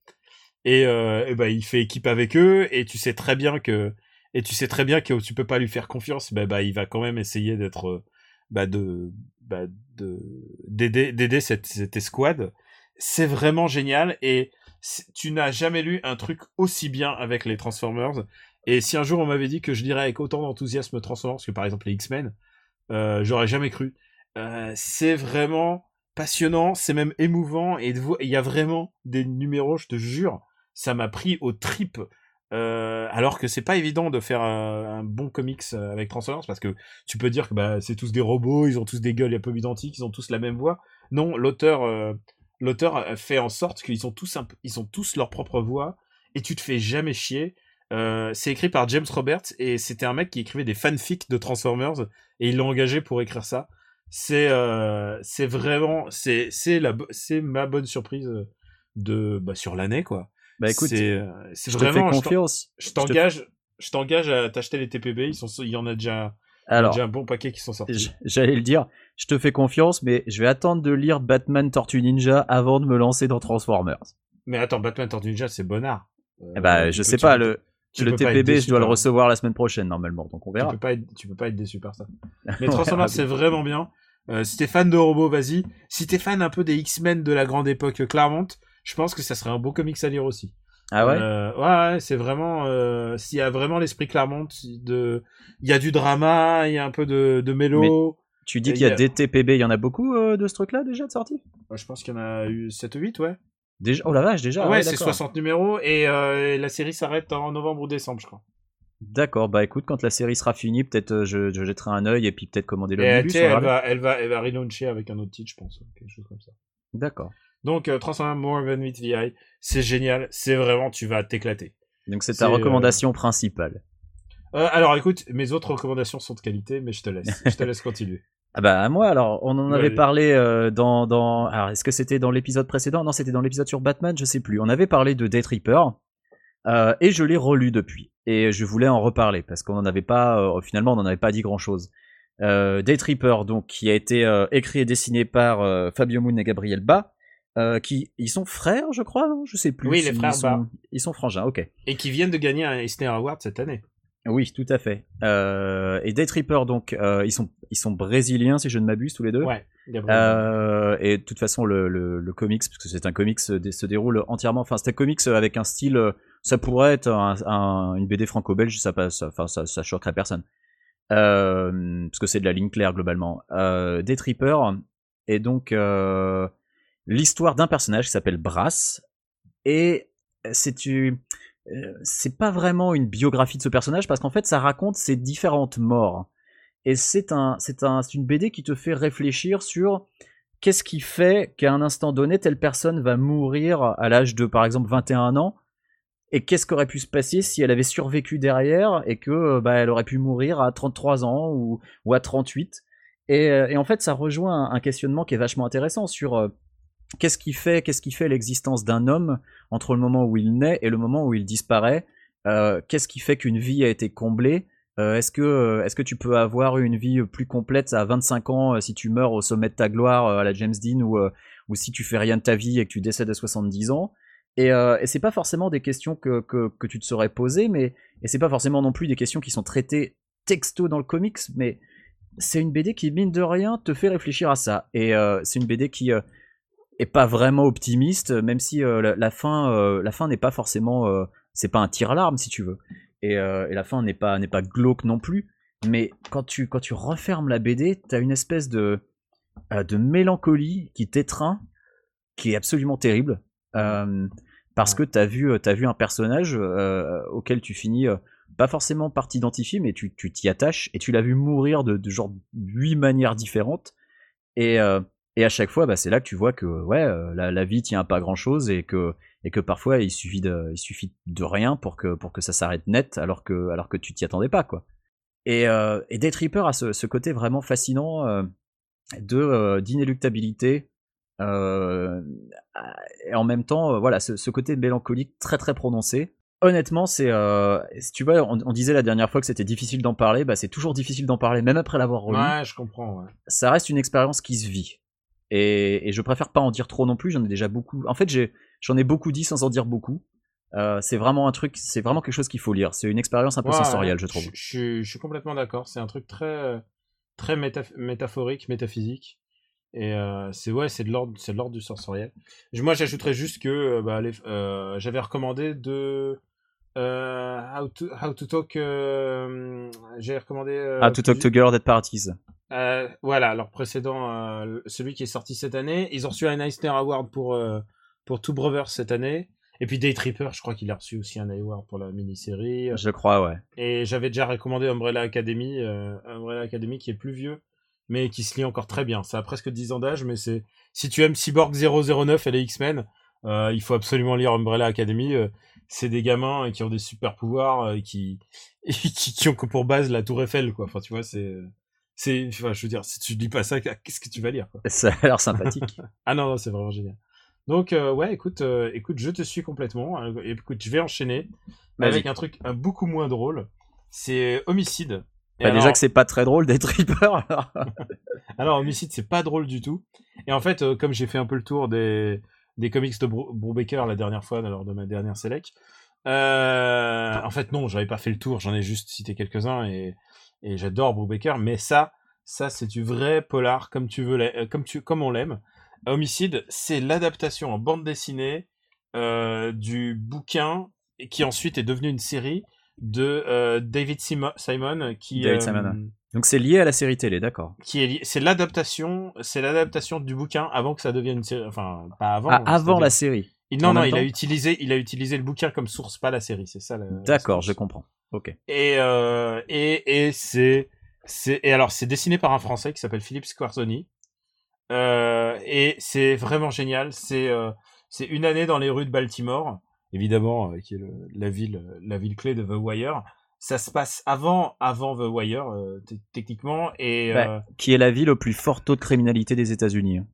et, euh, et bah il fait équipe avec eux et tu sais très bien que et tu sais très bien que tu peux pas lui faire confiance bah, bah il va quand même essayer d'être euh, bah de bah de d'aider d'aider cette cette escouade. C'est vraiment génial et tu n'as jamais lu un truc aussi bien avec les Transformers et si un jour on m'avait dit que je lirais avec autant d'enthousiasme Transformers que par exemple les X-Men euh, j'aurais jamais cru. Euh, c'est vraiment passionnant, c'est même émouvant et il y a vraiment des numéros, je te jure, ça m'a pris aux tripes. Euh, alors que c'est pas évident de faire un, bon comics avec Transformers parce que tu peux dire que bah, c'est tous des robots, ils ont tous des gueules un peu identiques, ils ont tous la même voix. Non, l'auteur l'auteur fait en sorte qu'ils ont tous ils ont tous leur propre voix et tu te fais jamais chier. Euh, c'est écrit par James Roberts et c'était un mec qui écrivait des fanfics de Transformers et ils l'ont engagé pour écrire ça. C'est euh, c'est vraiment c'est c'est la ma bonne surprise de bah, sur l'année quoi. Bah écoute, c'est euh, je te fais vraiment confiance. je te- t'engage je t'engage à t'acheter les TPB, ils sont il y en a déjà il Alors, déjà un bon paquet qui sont sortis. j'allais le dire, je te fais confiance, mais je vais attendre de lire Batman Tortue Ninja avant de me lancer dans Transformers. Mais attends, Batman Tortue Ninja, c'est bonnard. Euh, Eh bah, tu je peux- sais tu pas, le, tu TPB, je dois le recevoir la semaine prochaine normalement, donc on Tu verra. peux pas être, tu peux pas être déçu par ça. Mais Transformers, verra c'est vraiment bien. Euh, si t'es fan de robots, vas-y. Si t'es fan un peu des X-Men de la grande époque Claremont, je pense que ça serait un beau comics à lire aussi. Ah ouais? Euh, ouais, ouais, c'est vraiment. Euh, S'il y a vraiment l'esprit Claremont, de, il y a du drama, il y a un peu de, de mélo. Tu dis il qu'il y y a des TPB, il y en a beaucoup euh, de ce truc-là déjà de sortie? Ouais, je pense qu'il y en a eu 7 ou 8, ouais. Déjà Oh la vache, déjà ouais, ouais, c'est d'accord. 60 numéros et la série s'arrête en novembre ou décembre, je crois. D'accord, bah écoute, quand la série sera finie, peut-être je, je jetterai un œil et puis peut-être commander on elle va, elle va, elle va relauncher avec un autre titre, je pense, quelque chose comme ça. D'accord. Donc, euh, Transformers More Than Meets the Eye, c'est génial, c'est vraiment, tu vas t'éclater. Donc c'est ta euh, recommandation principale. Euh, alors, écoute, mes autres recommandations sont de qualité, mais je te laisse, je te laisse continuer. Ah bah moi alors, on en avait parlé euh, dans dans alors est-ce que c'était dans l'épisode précédent? Non, c'était dans l'épisode sur Batman, je sais plus. On avait parlé de Death Reaper euh, et je l'ai relu depuis et je voulais en reparler parce qu'on en avait pas euh, finalement on n'en avait pas dit grand-chose. Euh, Death Reaper donc qui a été euh, écrit et dessiné par euh, Fabio Moon et Gabriel Ba euh, qui ils sont frères, je crois, non je sais plus. Oui, les Ils frères sont-. Ils sont frangins, ok. Et qui viennent de gagner un Eisner Award cette année. Oui, tout à fait. Euh, et Day Tripper, donc, euh, ils sont ils sont brésiliens si je ne m'abuse tous les deux. Ouais. Euh, et de toute façon, le, le, le comics, parce que c'est un comics, se, dé- se déroule entièrement. Enfin, c'est un comics avec un style. Ça pourrait être un, un- une BD franco-belge, ça passe. Enfin, ça, ça choquerait personne. Parce que c'est de la ligne claire globalement. Day Tripper est donc l'histoire d'un personnage qui s'appelle Brass. Et c'est une- euh, c'est pas vraiment une biographie de ce personnage parce qu'en fait, ça raconte ses différentes morts. Et c'est un, c'est un, c'est une BD qui te fait réfléchir sur qu'est-ce qui fait qu'à un instant donné, telle personne va mourir à l'âge de, par exemple, 21 ans, et qu'est-ce qu'aurait pu se passer si elle avait survécu derrière et que, euh, bah, elle aurait pu mourir à 33 ans ou, à 38. Et, euh, et en fait, ça rejoint un, questionnement qui est vachement intéressant sur euh, qu'est-ce qui fait, qu'est-ce qui fait l'existence d'un homme entre le moment où il naît et le moment où il disparaît? Euh, qu'est-ce qui fait qu'une vie a été comblée? Euh, est-ce que, euh, est-ce que tu peux avoir une vie plus complète à 25 ans si tu meurs au sommet de ta gloire à la James Dean ou, ou si tu fais rien de ta vie et que tu décèdes à 70 ans? Et, euh, et c'est pas forcément des questions que, que, que tu te serais posées, mais et c'est pas forcément non plus des questions qui sont traitées texto dans le comics, mais c'est une BD qui mine de rien te fait réfléchir à ça. Et c'est une BD qui est pas vraiment optimiste, même si euh, la, la fin, euh, la fin n'est pas forcément, euh, c'est pas un tir-larme si tu veux. Et, et la fin n'est pas n'est pas glauque non plus. Mais quand tu quand tu refermes la BD t'as une espèce de de mélancolie qui t'étreint qui est absolument terrible. Parce que t'as vu t'as vu un personnage auquel tu finis pas forcément par t'identifier mais tu tu t'y attaches et tu l'as vu mourir de, de genre huit manières différentes. Et et à chaque fois bah, c'est là que tu vois que ouais euh, la, la vie tient à pas grand chose et que et que parfois il suffit de, il suffit de rien pour que, pour que ça s'arrête net alors que, alors que tu t'y attendais pas quoi. Et, euh, et Day Tripper a ce, ce côté vraiment fascinant euh, de euh, d'inéluctabilité et en même temps voilà ce, ce côté mélancolique très très prononcé. Honnêtement, c'est tu vois, on, on disait la dernière fois que c'était difficile d'en parler, bah c'est toujours difficile d'en parler même après l'avoir relu. Ouais, je comprends. Ouais. Ça reste une expérience qui se vit. Et, et je préfère pas en dire trop non plus. J'en ai déjà beaucoup. En fait, j'en ai beaucoup dit sans en dire beaucoup. Euh, c'est vraiment un truc, c'est vraiment quelque chose qu'il faut lire. C'est une expérience un peu sensorielle, je trouve. Je, je- je suis complètement d'accord. C'est un truc très, très métaph- métaphorique, métaphysique. Et euh, c'est ouais, c'est de l'ordre, c'est de l'ordre du sensoriel. Moi, j'ajouterais juste que euh, bah, euh, j'avais recommandé de euh, How to How to Talk. euh, J'ai recommandé. euh, Ah, To Talk to Girl Dead Parties. Euh, voilà, leur précédent, euh, celui qui est sorti cette année. Ils ont reçu un Eisner Award pour, euh, pour Two Brothers cette année. Et puis Day Tripper, je crois qu'il a reçu aussi un award pour la mini-série. Je crois, ouais. Et j'avais déjà recommandé Umbrella Academy, euh, Umbrella Academy qui est plus vieux, mais qui se lit encore très bien. Ça a presque 10 ans d'âge, mais c'est si tu aimes Cyborg 009 et les X-Men, il faut absolument lire Umbrella Academy. c'est des gamins qui ont des super pouvoirs euh, qui, et qui qui ont que pour base la Tour Eiffel, quoi. Enfin, tu vois, c'est c'est enfin, je veux dire, si tu lis pas ça, qu'est-ce que tu vas lire, quoi? Ça a l'air sympathique. ah non, non c'est vraiment génial. Donc euh, ouais, écoute, euh, écoute, je te suis complètement. Euh, écoute, je vais enchaîner avec un truc un beaucoup moins drôle. C'est Homicide. Bah, alors, Déjà que c'est pas très drôle d'être Reaper. alors. alors Homicide, c'est pas drôle du tout. Et en fait, comme j'ai fait un peu le tour des des comics de Bru- Brubaker la dernière fois lors de ma dernière select, en fait non, j'avais pas fait le tour. J'en ai juste cité quelques-uns et et j'adore Brubaker. Mais ça, ça c'est du vrai polar comme tu veux, euh, comme tu comme on l'aime. Homicide, c'est l'adaptation en bande dessinée euh, du bouquin qui ensuite est devenu une série de euh, David Simo- Simon qui David Simon. Donc c'est lié à la série télé, d'accord. qui est c'est l'adaptation c'est l'adaptation du bouquin avant que ça devienne une série enfin pas avant Ah, avant la série. Il- non en non il a utilisé il a utilisé le bouquin comme source pas la série c'est ça D'accord, je comprends. Ok. et euh, et et c'est c'est et alors c'est dessiné par un français qui s'appelle Philippe Squarzoni euh, et c'est vraiment génial c'est euh, c'est une année dans les rues de Baltimore évidemment qui est le- la ville la ville clé de The Wire ça se passe avant avant The Wire techniquement et Qui est la ville au plus fort taux de criminalité des États-Unis. hein.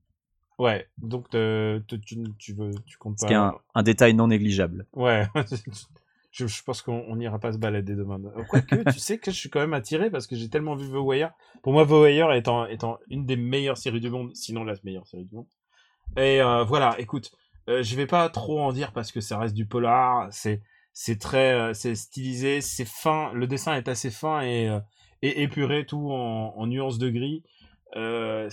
ouais donc te- te- tu, tu veux tu comptes Ce pas qui est un, un détail non négligeable. Ouais, je, je pense qu'on on n'ira pas se balader demain. Quoique, tu sais que je suis quand même attiré parce que j'ai tellement vu The Wire. Pour moi, The Wire étant, étant une des meilleures séries du monde, sinon la meilleure série du monde. Et euh, voilà, écoute, euh, je vais pas trop en dire parce que ça reste du polar. C'est c'est très euh, c'est stylisé, c'est fin. Le dessin est assez fin et euh, et épuré, tout en, en nuances de gris. Euh,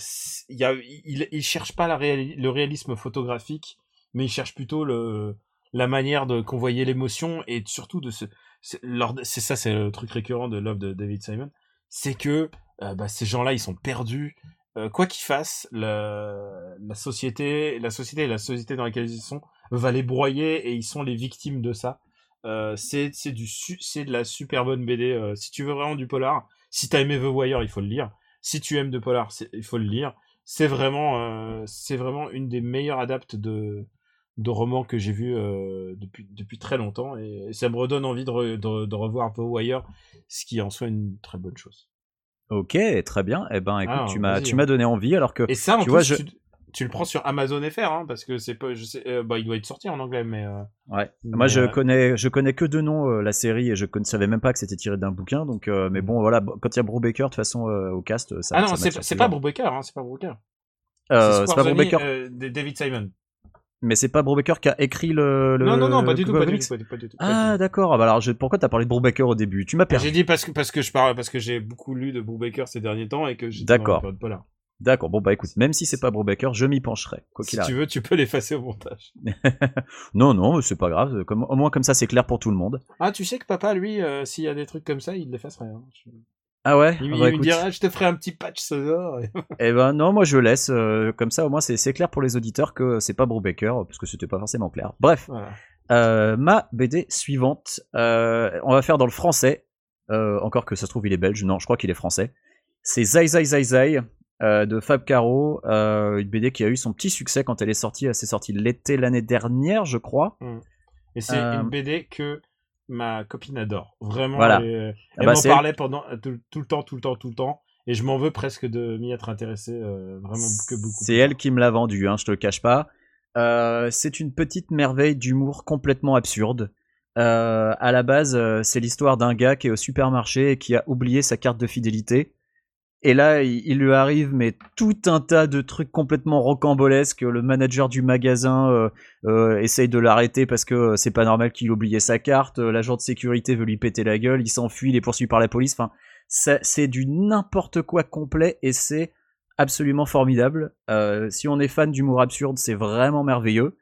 il y a, il, il cherche pas la réali- le réalisme photographique, mais il cherche plutôt le la manière de convoyer l'émotion et surtout de se c'est ça c'est le truc récurrent de Love de David Simon c'est que euh, bah, ces gens-là ils sont perdus. Euh, quoi qu'ils fassent la, société la société et la société dans laquelle ils sont va les broyer et ils sont les victimes de ça. Euh, c'est du c'est de la super bonne BD si tu veux vraiment du polar si t'as aimé The Wire il faut le lire. Si tu aimes de polar il faut le lire. C'est vraiment c'est vraiment une des meilleures adaptes de de romans que j'ai vu euh, depuis depuis très longtemps et ça me redonne envie de, re- de, de revoir The Wire ce qui en soi une très bonne chose Ok, très bien. Eh ben, écoute, Ah, tu m'as, tu hein. m'as donné envie, alors que et ça en tu plus vois, je- tu, tu le prends sur Amazon FR hein, parce que c'est pas je sais euh, bah il doit être sorti en anglais mais euh, Ouais. Mais, Moi, je euh, connais, je connais que de nom euh, la série et je ne savais même pas que c'était tiré d'un bouquin. Donc, mais bon, voilà, quand il y a Brubaker de toute façon au cast, ça. ah non c'est pas. Brubaker hein, c'est pas Brubaker c'est pas Brubaker, David Simon mais c'est pas Brubaker qui a écrit le. le non non non pas du tout pas du tout pas du, pas du tout, pas Ah d'accord. Ah, bah alors, je- pourquoi t'as parlé de Brubaker au début? Tu m'as perdu. j'ai dit parce que parce que je parle parce que j'ai beaucoup lu de Brubaker ces derniers temps et que la D'accord. D'accord. Bon bah écoute, même si c'est pas Brubaker, je m'y pencherai. Quoi si tu veux tu peux l'effacer au montage Non non, c'est pas grave. Comme, au moins comme ça, c'est clair pour tout le monde. ah tu sais que papa lui euh, s'il y a des trucs comme ça il l'effacerait hein. Je- Ah ouais? Il, Ah il bah, me dirait, je te ferai un petit patch sonore. Eh ben non, moi je laisse. euh, comme ça, au moins c'est clair pour les auditeurs que c'est pas Brubaker, parce que c'était pas forcément clair. Bref. Voilà. Euh, ma BD suivante, euh, on va faire dans le français. Encore que ça se trouve il est belge, non, je crois qu'il est français. C'est Zai Zai Zai Zai de Fab Caro, une BD qui a eu son petit succès quand elle est sortie. Elle s'est sortie l'été l'année dernière, je crois. Et c'est une BD que ma copine adore. Vraiment, Voilà. elle, est- Ah elle bah, m'en parlait pendant euh, tout, tout le temps, tout le temps, tout le temps. Et je m'en veux presque de m'y être intéressé euh, vraiment que beaucoup. C'est elle qui me l'a vendu, hein, je te le cache pas. Euh, c'est une petite merveille d'humour complètement absurde. Euh, à la base, euh, c'est l'histoire d'un gars qui est au supermarché et qui a oublié sa carte de fidélité. Et là, il, lui arrive mais tout un tas de trucs complètement rocambolesques. Le manager du magasin euh, euh, essaye de l'arrêter parce que euh, c'est pas normal qu'il ait oublié sa carte. L'agent de sécurité veut lui péter la gueule. Il s'enfuit, il est poursuivi par la police. Enfin, c'est du n'importe quoi complet et c'est absolument formidable. Si on est fan d'humour absurde, c'est vraiment merveilleux.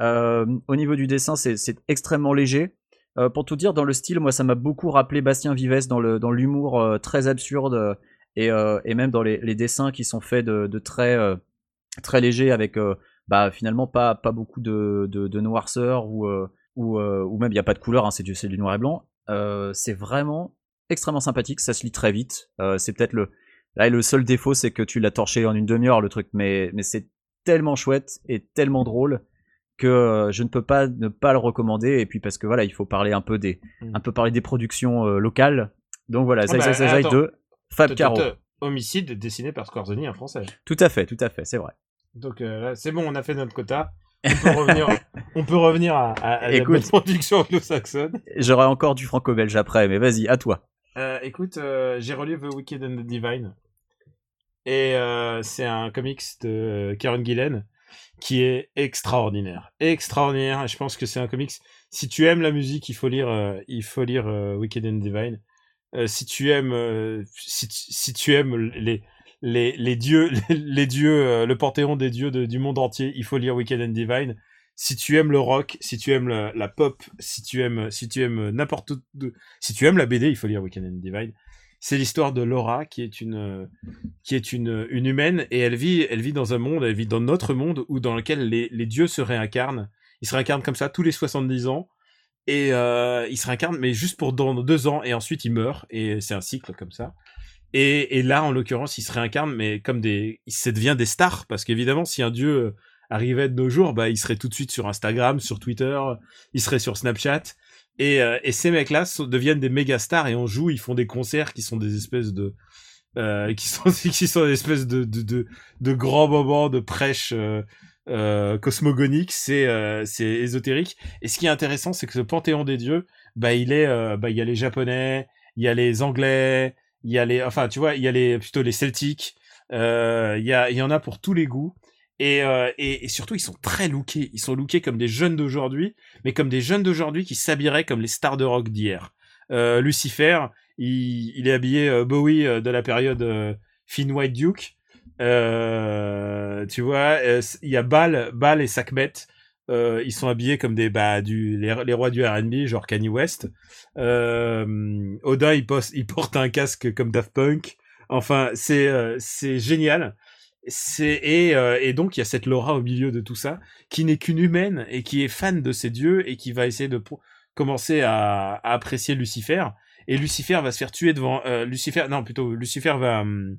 Au niveau du dessin, c'est extrêmement léger. Pour tout dire, dans le style, moi, ça m'a beaucoup rappelé Bastien Vives dans l'humour très absurde et, euh, et même dans les, les dessins qui sont faits de, de très euh, très légers avec euh, bah finalement pas pas beaucoup de de, de noirceur ou ou, ou même il y a pas de couleur, hein, c'est du noir et blanc. C'est vraiment extrêmement sympathique, ça se lit très vite. C'est peut-être le Là, le seul défaut, c'est que tu l'as torché en une demi-heure, le truc. Mais, mais c'est tellement chouette et tellement drôle que je ne peux pas ne pas le recommander. Et puis parce que voilà, il faut parler un peu des, Mm. un peu parler des productions euh, locales. Donc voilà, Zai Zai Zai Zai attends. 2, Fab Caro. Homicide dessiné par Scorzoni, un français. Tout à fait, tout à fait, c'est vrai. Donc euh, là, c'est bon, on a fait notre quota. On peut revenir, on peut revenir à, à, à la bonne production anglo-saxonne. J'aurai encore du franco-belge après, mais vas-y, à toi. Euh, écoute, euh, j'ai relu The Wicked and the Divine. Et euh, c'est un comics de Karen Gillen qui est extraordinaire. Extraordinaire. Je pense que c'est un comics. Si tu aimes la musique, il faut lire, il faut lire Wicked and Divine. Euh, si tu aimes, euh, si, si tu aimes les, les, les dieux, les, dieux, euh, le panthéon des dieux du monde entier, il faut lire Wicked and Divine. Si tu aimes le rock, si tu aimes la, pop, si tu aimes, si tu aimes n'importe si tu aimes la BD, il faut lire Weekend and Divine. C'est l'histoire de Laura qui est une qui est une une humaine et elle vit elle vit dans un monde, elle vit dans notre monde où dans lequel les les dieux se réincarnent. Ils se réincarnent comme ça tous les 70 ans et euh, ils se réincarnent mais juste pour dans deux ans et ensuite ils meurent et c'est un cycle comme ça. Et, et là en l'occurrence ils se réincarnent mais comme des ça devient des stars parce qu'évidemment si un dieu euh, arrivait de nos jours bah il serait tout de suite sur Instagram, sur Twitter, il serait sur Snapchat et, euh, et ces mecs-là deviennent des méga stars et on joue, ils font des concerts qui sont des espèces de euh, qui sont qui sont des espèces de de de, de grands moments de prêche euh, euh, cosmogonique, c'est euh, c'est ésotérique. Et ce qui est intéressant, c'est que ce panthéon des dieux, bah il est euh, bah il y a les japonais, il y a les anglais, il y a les enfin tu vois, il y a les plutôt les celtiques, euh, il y a il y en a pour tous les goûts. Et, euh, et, et surtout, ils sont très lookés. Ils sont lookés comme des jeunes d'aujourd'hui, mais comme des jeunes d'aujourd'hui qui s'habilleraient comme les stars de rock d'hier. Lucifer, il, il est habillé Bowie de la période Finn White Duke. Euh, tu vois, euh, il y a Bal, Bal et Sakmet. Euh, ils sont habillés comme des bah du les, rois du R&B genre Kanye West. Euh, Oda il, il porte un casque comme Daft Punk. Enfin c'est euh, c'est génial. Et, euh, et donc il y a cette Laura au milieu de tout ça qui n'est qu'une humaine et qui est fan de ces dieux et qui va essayer de commencer à, à apprécier Lucifer. Et Lucifer va se faire tuer devant euh, Lucifer. Non plutôt Lucifer va hum,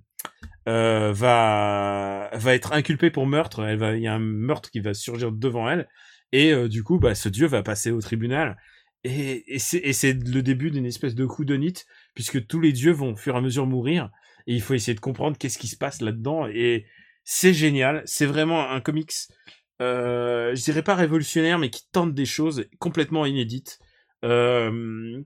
euh, va va être inculpé pour meurtre. Il y a un meurtre qui va surgir devant elle, et euh, du coup, bah, ce dieu va passer au tribunal. Et, c'est le début d'une espèce de coup de nid, puisque tous les dieux vont au fur et à mesure mourir, et il faut essayer de comprendre qu'est-ce qui se passe là-dedans. Et c'est génial. C'est vraiment un comics, euh, je dirais pas révolutionnaire, mais qui tente des choses complètement inédites. Euh,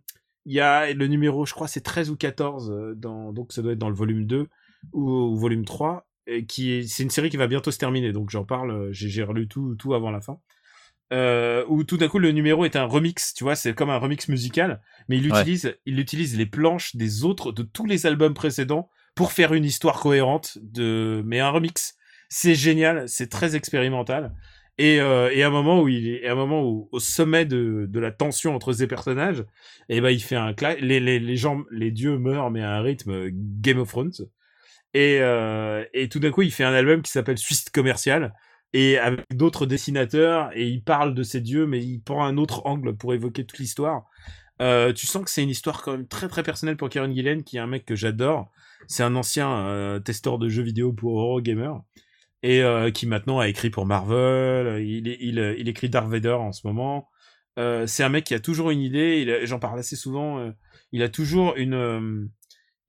il y a le numéro, je crois, c'est 13 ou 14, euh, dans, donc ça doit être dans le volume 2 ou, ou volume 3, et qui est, c'est une série qui va bientôt se terminer, donc j'en parle, euh, j'ai, relu tout, tout avant la fin. Euh, où tout d'un coup le numéro est un remix, tu vois, c'est comme un remix musical, mais il Ouais. utilise, il utilise les planches des autres, de tous les albums précédents pour faire une histoire cohérente de, mais un remix. C'est génial, c'est très expérimental. Et, euh, et à un moment où il est, à un moment où, au sommet de, de la tension entre ces personnages, et ben il fait un cla- les, les, les gens, les dieux meurent mais à un rythme Game of Thrones. Et, euh, et tout d'un coup, il fait un album qui s'appelle Suicide commercial et avec d'autres dessinateurs et il parle de ces dieux mais il prend un autre angle pour évoquer toute l'histoire. Euh, tu sens que c'est une histoire quand même très très personnelle pour Kieran Gillen qui est un mec que j'adore. C'est un ancien testeur de jeux vidéo pour Eurogamer et euh, qui maintenant a écrit pour Marvel. Il, est- il, il écrit Darth Vader en ce moment. Euh, c'est un mec qui a toujours une idée. il J'en parle assez souvent. euh, il a toujours une, euh,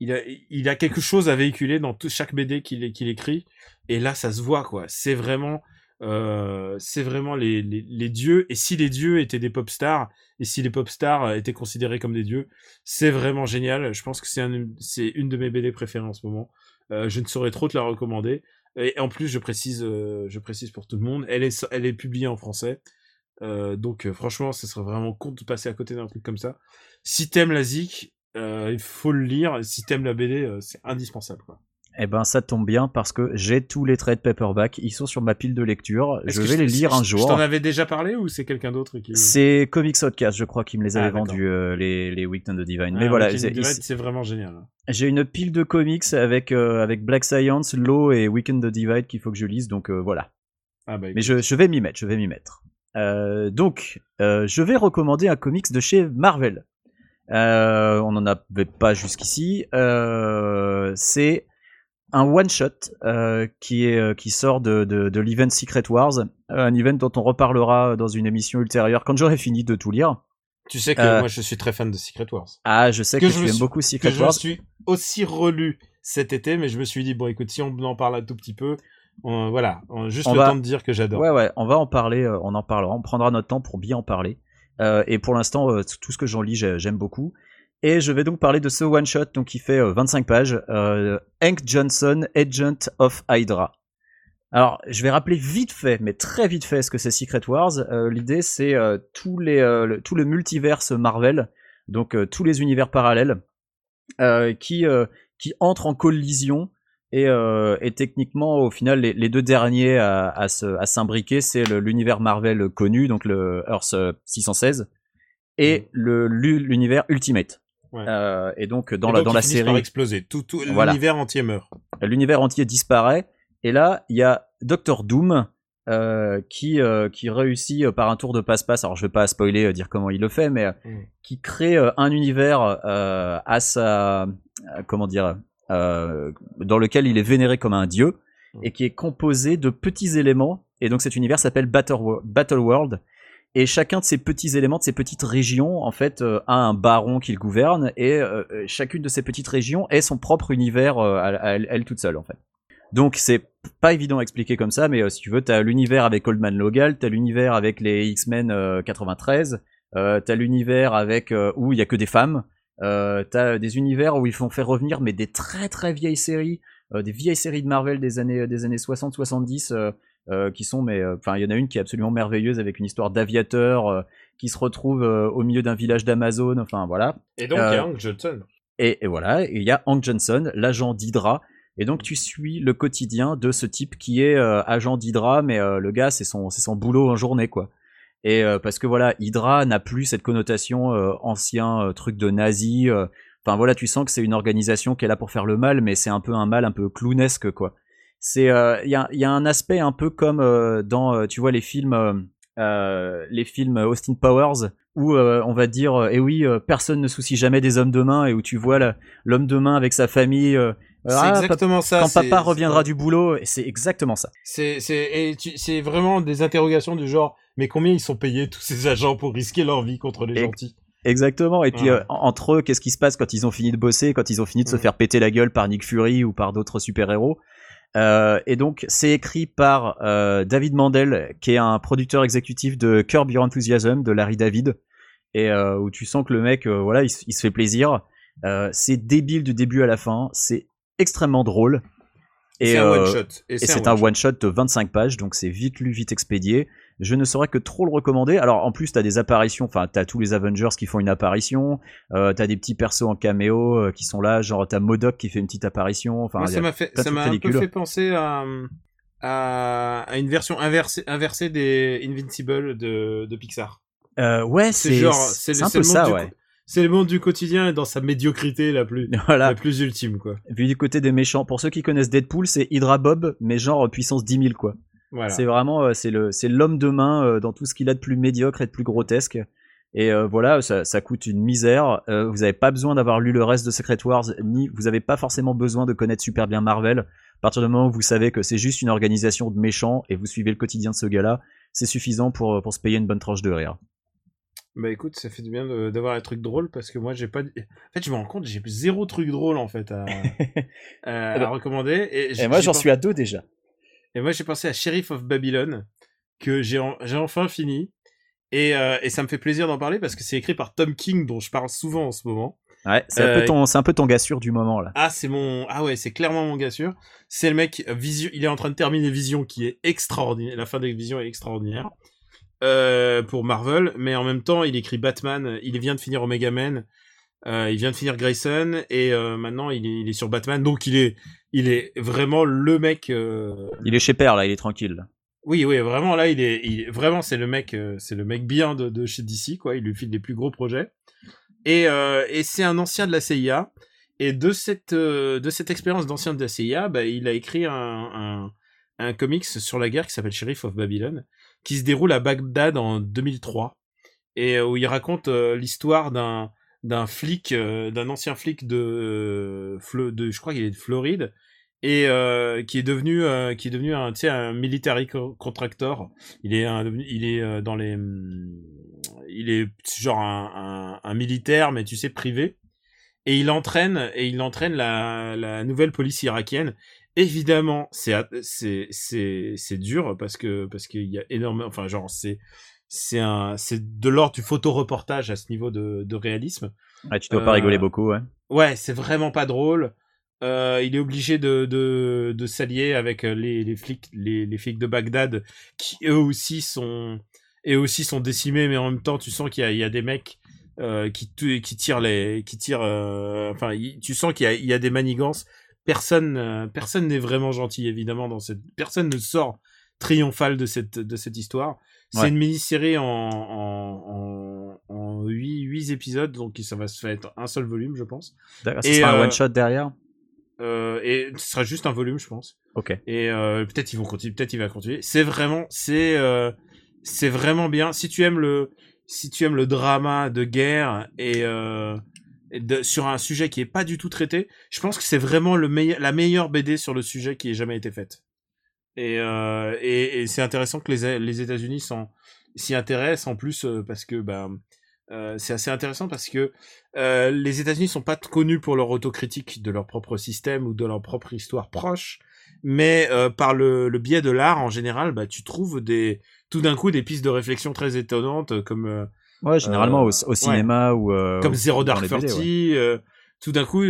il a, il a quelque chose à véhiculer dans tout, chaque BD qu'il qu'il écrit. Et là, ça se voit quoi. C'est vraiment, euh, c'est vraiment les, les, les dieux. Et si les dieux étaient des pop stars, et si les pop stars euh, étaient considérés comme des dieux, c'est vraiment génial. Je pense que c'est un, une de mes BD préférées en ce moment. Euh, je ne saurais trop te la recommander. Et en plus, je précise, euh, je précise pour tout le monde, elle est, elle est publiée en français. Euh, donc euh, franchement, ce serait vraiment con de passer à côté d'un truc comme ça. Si t'aimes la euh, il faut le lire. Si t'aimes la BD, c'est indispensable. Quoi. Eh ben, ça tombe bien parce que j'ai tous les traits de paperback. Ils sont sur ma pile de lecture. Je vais les lire un Je jour. t'en avais déjà parlé ou c'est quelqu'un d'autre qui C'est Comics Outcast, je crois, qui me les Ah, avait vendus, euh, les, les Weekend of Divine. Ah, Mais voilà, c'est- vraiment génial. j'ai une pile de comics avec, euh, avec Black Science, Law et Weekend of Divide qu'il faut que je lise, donc euh, voilà. Ah bah, Mais je, je vais m'y mettre, je vais m'y mettre. Donc, je vais recommander un comics de chez Marvel. On n'en avait pas jusqu'ici. C'est un one shot euh, qui est euh, qui sort de, de, de l'event Secret Wars, un event dont on reparlera dans une émission ultérieure quand j'aurai fini de tout lire. Tu sais que Euh, moi je suis très fan de Secret Wars. Ah, je sais Que que, je tu me aimes suis- beaucoup Que Secret je me Wars. suis aussi relu cet été, mais je me suis dit bon écoute si on en parle un tout petit peu, on- voilà, on- juste On le va- temps de dire que j'adore. Ouais, ouais, on va en parler, euh, on en parlera, on prendra notre temps pour bien en parler. Euh, et pour l'instant, euh, tout ce que j'en lis, j'ai- j'aime beaucoup. Et je vais donc parler de ce one shot, donc qui fait euh, 25 pages, euh, Hank Johnson, Agent of Hydra. Alors, je vais rappeler vite fait, mais très vite fait, ce que c'est Secret Wars. Euh, L'idée, c'est euh, euh, le- tout le multiverse Marvel, donc euh, tous les univers parallèles, euh, qui, euh, qui entrent en collision et, euh, et techniquement, au final, les, les deux derniers à, à s'imbriquer, c'est l'univers Marvel connu, donc le Earth euh, 616, et l'u- l'univers Ultimate. Ouais. Euh, et donc dans Et la donc, dans la par série, exploser. Tout, tout Voilà. l'univers entier meurt. l'univers entier disparaît. Et là, il y a Doctor Doom euh, qui euh, qui réussit par un tour de passe-passe. Alors je vais pas spoiler, dire comment il le fait, mais Mm. qui crée un univers à sa comment dire dans lequel il est vénéré comme un dieu Mm. et qui est composé de petits éléments. Et donc cet univers s'appelle Battle, Battle World. Et chacun de ces petits éléments, de ces petites régions, en fait, euh, a un baron qu'il gouverne, et euh, euh, chacune de ces petites régions est son propre univers elle, toute seule, en fait. Donc c'est pas évident à expliquer comme ça, mais si tu veux, t'as l'univers avec Old Man Logal, t'as l'univers avec les X-Men euh, 93, euh, t'as l'univers avec où il y a que des femmes, t'as des univers où ils font faire revenir mais des très très vieilles séries, des vieilles séries de Marvel des années des années 60-70, euh, euh, qui sont, mais enfin, il y en a une qui est absolument merveilleuse avec une histoire d'aviateur qui se retrouve au milieu d'un village d'Amazon. Enfin voilà. Et donc il y a Hank Johnson. Et, et voilà, il y a Hank Johnson, l'agent d'Hydra. Et donc tu suis le quotidien de ce type qui est agent d'Hydra, mais le gars c'est son c'est son boulot en journée quoi. Et parce que voilà, Hydra n'a plus cette connotation ancien truc de nazi. Enfin voilà, tu sens que c'est une organisation qui est là pour faire le mal, mais c'est un peu un mal un peu clownesque quoi. C'est il y, a, y, a, un aspect un peu comme dans tu vois les films les films Austin Powers où on va dire eh oui personne ne soucie jamais des hommes de main et où tu vois l'homme de main avec sa famille c'est ah, exactement ça. Quand papa reviendra du boulot, c'est exactement ça. C'est c'est c'est vraiment des interrogations du genre mais combien ils sont payés tous ces agents pour risquer leur vie contre les gentils? Exactement. Et puis euh, entre eux, qu'est-ce qui se passe quand ils ont fini de bosser, quand ils ont fini de se faire péter la gueule par Nick Fury ou par d'autres super-héros? Euh, Et donc c'est écrit par euh, David Mandel, qui est un producteur exécutif de Curb Your Enthusiasm de Larry David, et où tu sens que le mec, voilà, il, se fait plaisir. c'est débile du début à la fin. C'est extrêmement drôle. Et c'est un one shot. Et c'est un one shot de 25 pages, donc c'est vite lu, vite expédié. Je ne saurais que trop le recommander. Alors en plus, t'as des apparitions, enfin t'as tous les Avengers qui font une apparition, euh, t'as des petits persos en caméo euh, qui sont là, genre t'as Modoc qui fait une petite apparition. Enfin, ça m'a fait, ça m'a un peu fait penser à, à, une version inversée, inversée des Invincible de, de Pixar. Euh, ouais, c'est genre, c'est un peu ça, ouais. C'est le monde du quotidien dans sa médiocrité la plus, la plus ultime, quoi. Vu du côté des méchants, pour ceux qui connaissent Deadpool, c'est Hydra Bob, mais genre puissance 10 000, quoi. C'est vraiment euh, c'est le c'est l'homme de main euh, dans tout ce qu'il a de plus médiocre et de plus grotesque. Et euh, voilà, ça, ça, coûte une misère. vous n'avez pas besoin d'avoir lu le reste de Secret Wars, ni vous n'avez pas forcément besoin de connaître super bien Marvel. À partir du moment où vous savez que c'est juste une organisation de méchants et vous suivez le quotidien de ce gars-là, c'est suffisant pour, pour se payer une bonne tranche de rire. Bah écoute, ça fait du bien d'avoir un truc drôle parce que moi j'ai pas. En fait, je me rends compte, j'ai zéro truc drôle en fait à, à, à recommander. Et, et moi j'en suis à deux déjà. Et moi, j'ai pensé à Sheriff of Babylon, que j'ai enfin fini. Et, euh, et, ça me fait plaisir d'en parler parce que c'est écrit par Tom King, dont je parle souvent en ce moment. Ouais, c'est un, peu euh, ton, un peu ton gars sûr du moment là. Ah, c'est mon, ah ouais, c'est clairement mon gars sûr. C'est le mec Vision, il est en train de terminer Vision, qui est extraordinaire. La fin de Vision est extraordinaire euh, pour Marvel, mais en même temps, il écrit Batman. Il vient de finir Omega Man. Euh, il vient de finir Grayson et euh, maintenant il est, il est, sur Batman. Donc il est, il est vraiment le mec. Euh... Il est chez Père là, il est tranquille. Oui, oui, vraiment là, il est, il, vraiment c'est le mec, c'est le mec bien de, de, chez DC quoi. Il lui file les plus gros projets. Et, et c'est un ancien de la CIA. Et de cette, de cette expérience d'ancien de la CIA, bah, il a écrit un, un, un comics sur la guerre qui s'appelle Sheriff of Babylon, qui se déroule à Bagdad en 2003 et où il raconte l'histoire d'un d'un flic, euh, d'un ancien flic de, euh, de je crois qu'il est de Floride, et euh, qui est devenu qui est devenu un un military contractor. Il est il est dans les il est genre un, militaire mais tu sais privé. Et il entraîne et il entraîne la, la nouvelle police irakienne. Évidemment c'est c'est c'est c'est dur parce que parce qu'il y a énormément enfin genre c'est c'est un, c'est de l'ordre du photoreportage à ce niveau de, de réalisme. Ouais, tu dois pas rigoler euh, beaucoup, ouais. Ouais, c'est vraiment pas drôle. Euh, il est obligé de, de, de s'allier avec les, les flics, les, les flics de Bagdad, qui eux aussi sont, et aussi sont décimés, mais en même temps, tu sens qu'il y a, il y a des mecs euh, qui, qui tirent les, qui tirent, euh, enfin, tu sens qu'il y a, il y a des manigances. Personne, euh, personne n'est vraiment gentil, évidemment, dans cette, personne ne sort triomphal de cette, de cette histoire. C'est une mini-série en, en, en, en 8, 8, épisodes, donc ça va se faire être un seul volume, je pense. Ce et sera un one-shot derrière? Euh, Et ce sera juste un volume, je pense. Ok. Et euh, peut-être ils vont continuer, peut-être il va continuer. C'est vraiment, c'est, euh, c'est vraiment bien. Si tu aimes le, si tu aimes le drama de guerre et, euh, de, sur un sujet qui est pas du tout traité, je pense que c'est vraiment le meilleur, la meilleure BD sur le sujet qui ait jamais été faite. Et, euh, et, et c'est intéressant que les, les États-Unis s'y intéressent en plus euh, parce que bah, euh, c'est assez intéressant parce que euh, les États-Unis sont pas connus pour leur autocritique de leur propre système ou de leur propre histoire proche, mais euh, par le, le, biais de l'art en général, bah, tu trouves des tout d'un coup des pistes de réflexion très étonnantes comme ouais généralement au, au, cinéma ou comme Zero Dark Thirty. tout d'un coup,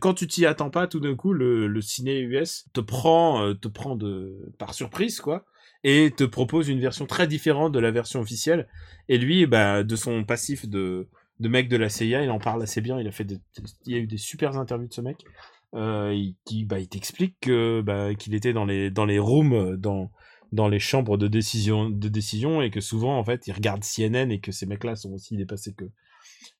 quand tu t'y attends pas, tout d'un coup, le, ciné US te prend, euh, te prend de par surprise, quoi, et te propose une version très différente de la version officielle. Et lui, bah, de son passif de mec de la CIA, il en parle assez bien. Il a fait, il y a eu des super interviews de ce mec. Euh, il, qui, bah, il t'explique que bah, qu'il était dans les dans les rooms, dans dans les chambres de décision de décision et que souvent en fait il regarde CNN et que ces mecs-là sont aussi dépassés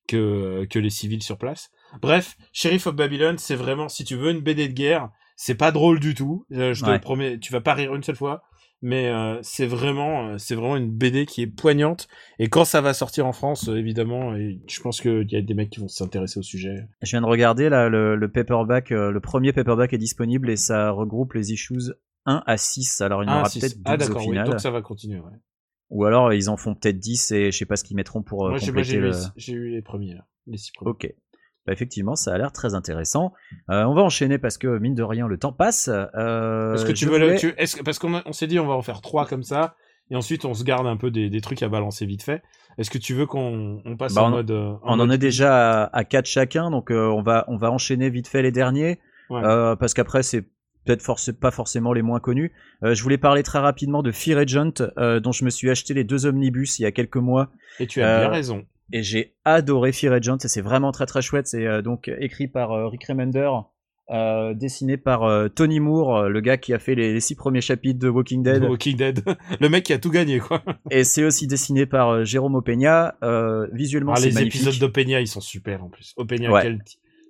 que que les civils sur place. Bref, Sheriff of Babylon, c'est vraiment si tu veux une BD de guerre, c'est pas drôle du tout. Euh, je te le promets, tu vas pas rire une seule fois, mais euh, c'est vraiment euh, c'est vraiment une BD qui est poignante et quand ça va sortir en France euh, évidemment et je pense qu'il y a des mecs qui vont s'intéresser au sujet. Je viens de regarder là le, le paperback, le premier paperback est disponible et ça regroupe les issues 1 à 6. Alors il y en aura si, peut-être 12 ah au d'accord, oui, final. donc ça va continuer. Ouais. Ou alors ils en font peut-être 10 et je sais pas ce qu'ils mettront pour Moi j'ai moi, j'ai compléter eu, le. les- j'ai eu les premiers là, les six premiers. Ok. Bah, effectivement, ça a l'air très intéressant. Euh, on va enchaîner parce que mine de rien, le temps passe. Euh, Est-ce que tu veux le, voulais- tu- est-ce que, parce qu'on a- on s'est dit on va en faire trois comme ça et ensuite on se garde un peu des, des trucs à balancer vite fait. Est-ce que tu veux qu'on on passe Bah, en on- mode euh, On en est déjà à, à 4 chacun, donc euh, on va on va enchaîner vite fait les derniers, Ouais. parce qu'après c'est peut-être forc- pas forcément les moins connus. Euh, je voulais parler très rapidement de Fear Agent, euh, dont je me suis acheté les deux omnibus il y a quelques mois, et tu as bien raison. Et j'ai adoré Fear Agent, c'est vraiment très très chouette. C'est euh, donc écrit par euh, Rick Remender, euh, dessiné par Tony Moore, le gars qui a fait les, les six premiers chapitres de Walking Dead. The Walking Dead, le mec qui a tout gagné quoi. Et c'est aussi dessiné par Jérôme Opeña. Visuellement, Ah, c'est les épisodes d'Opeña ils sont super en plus. Opeña Ouais. quel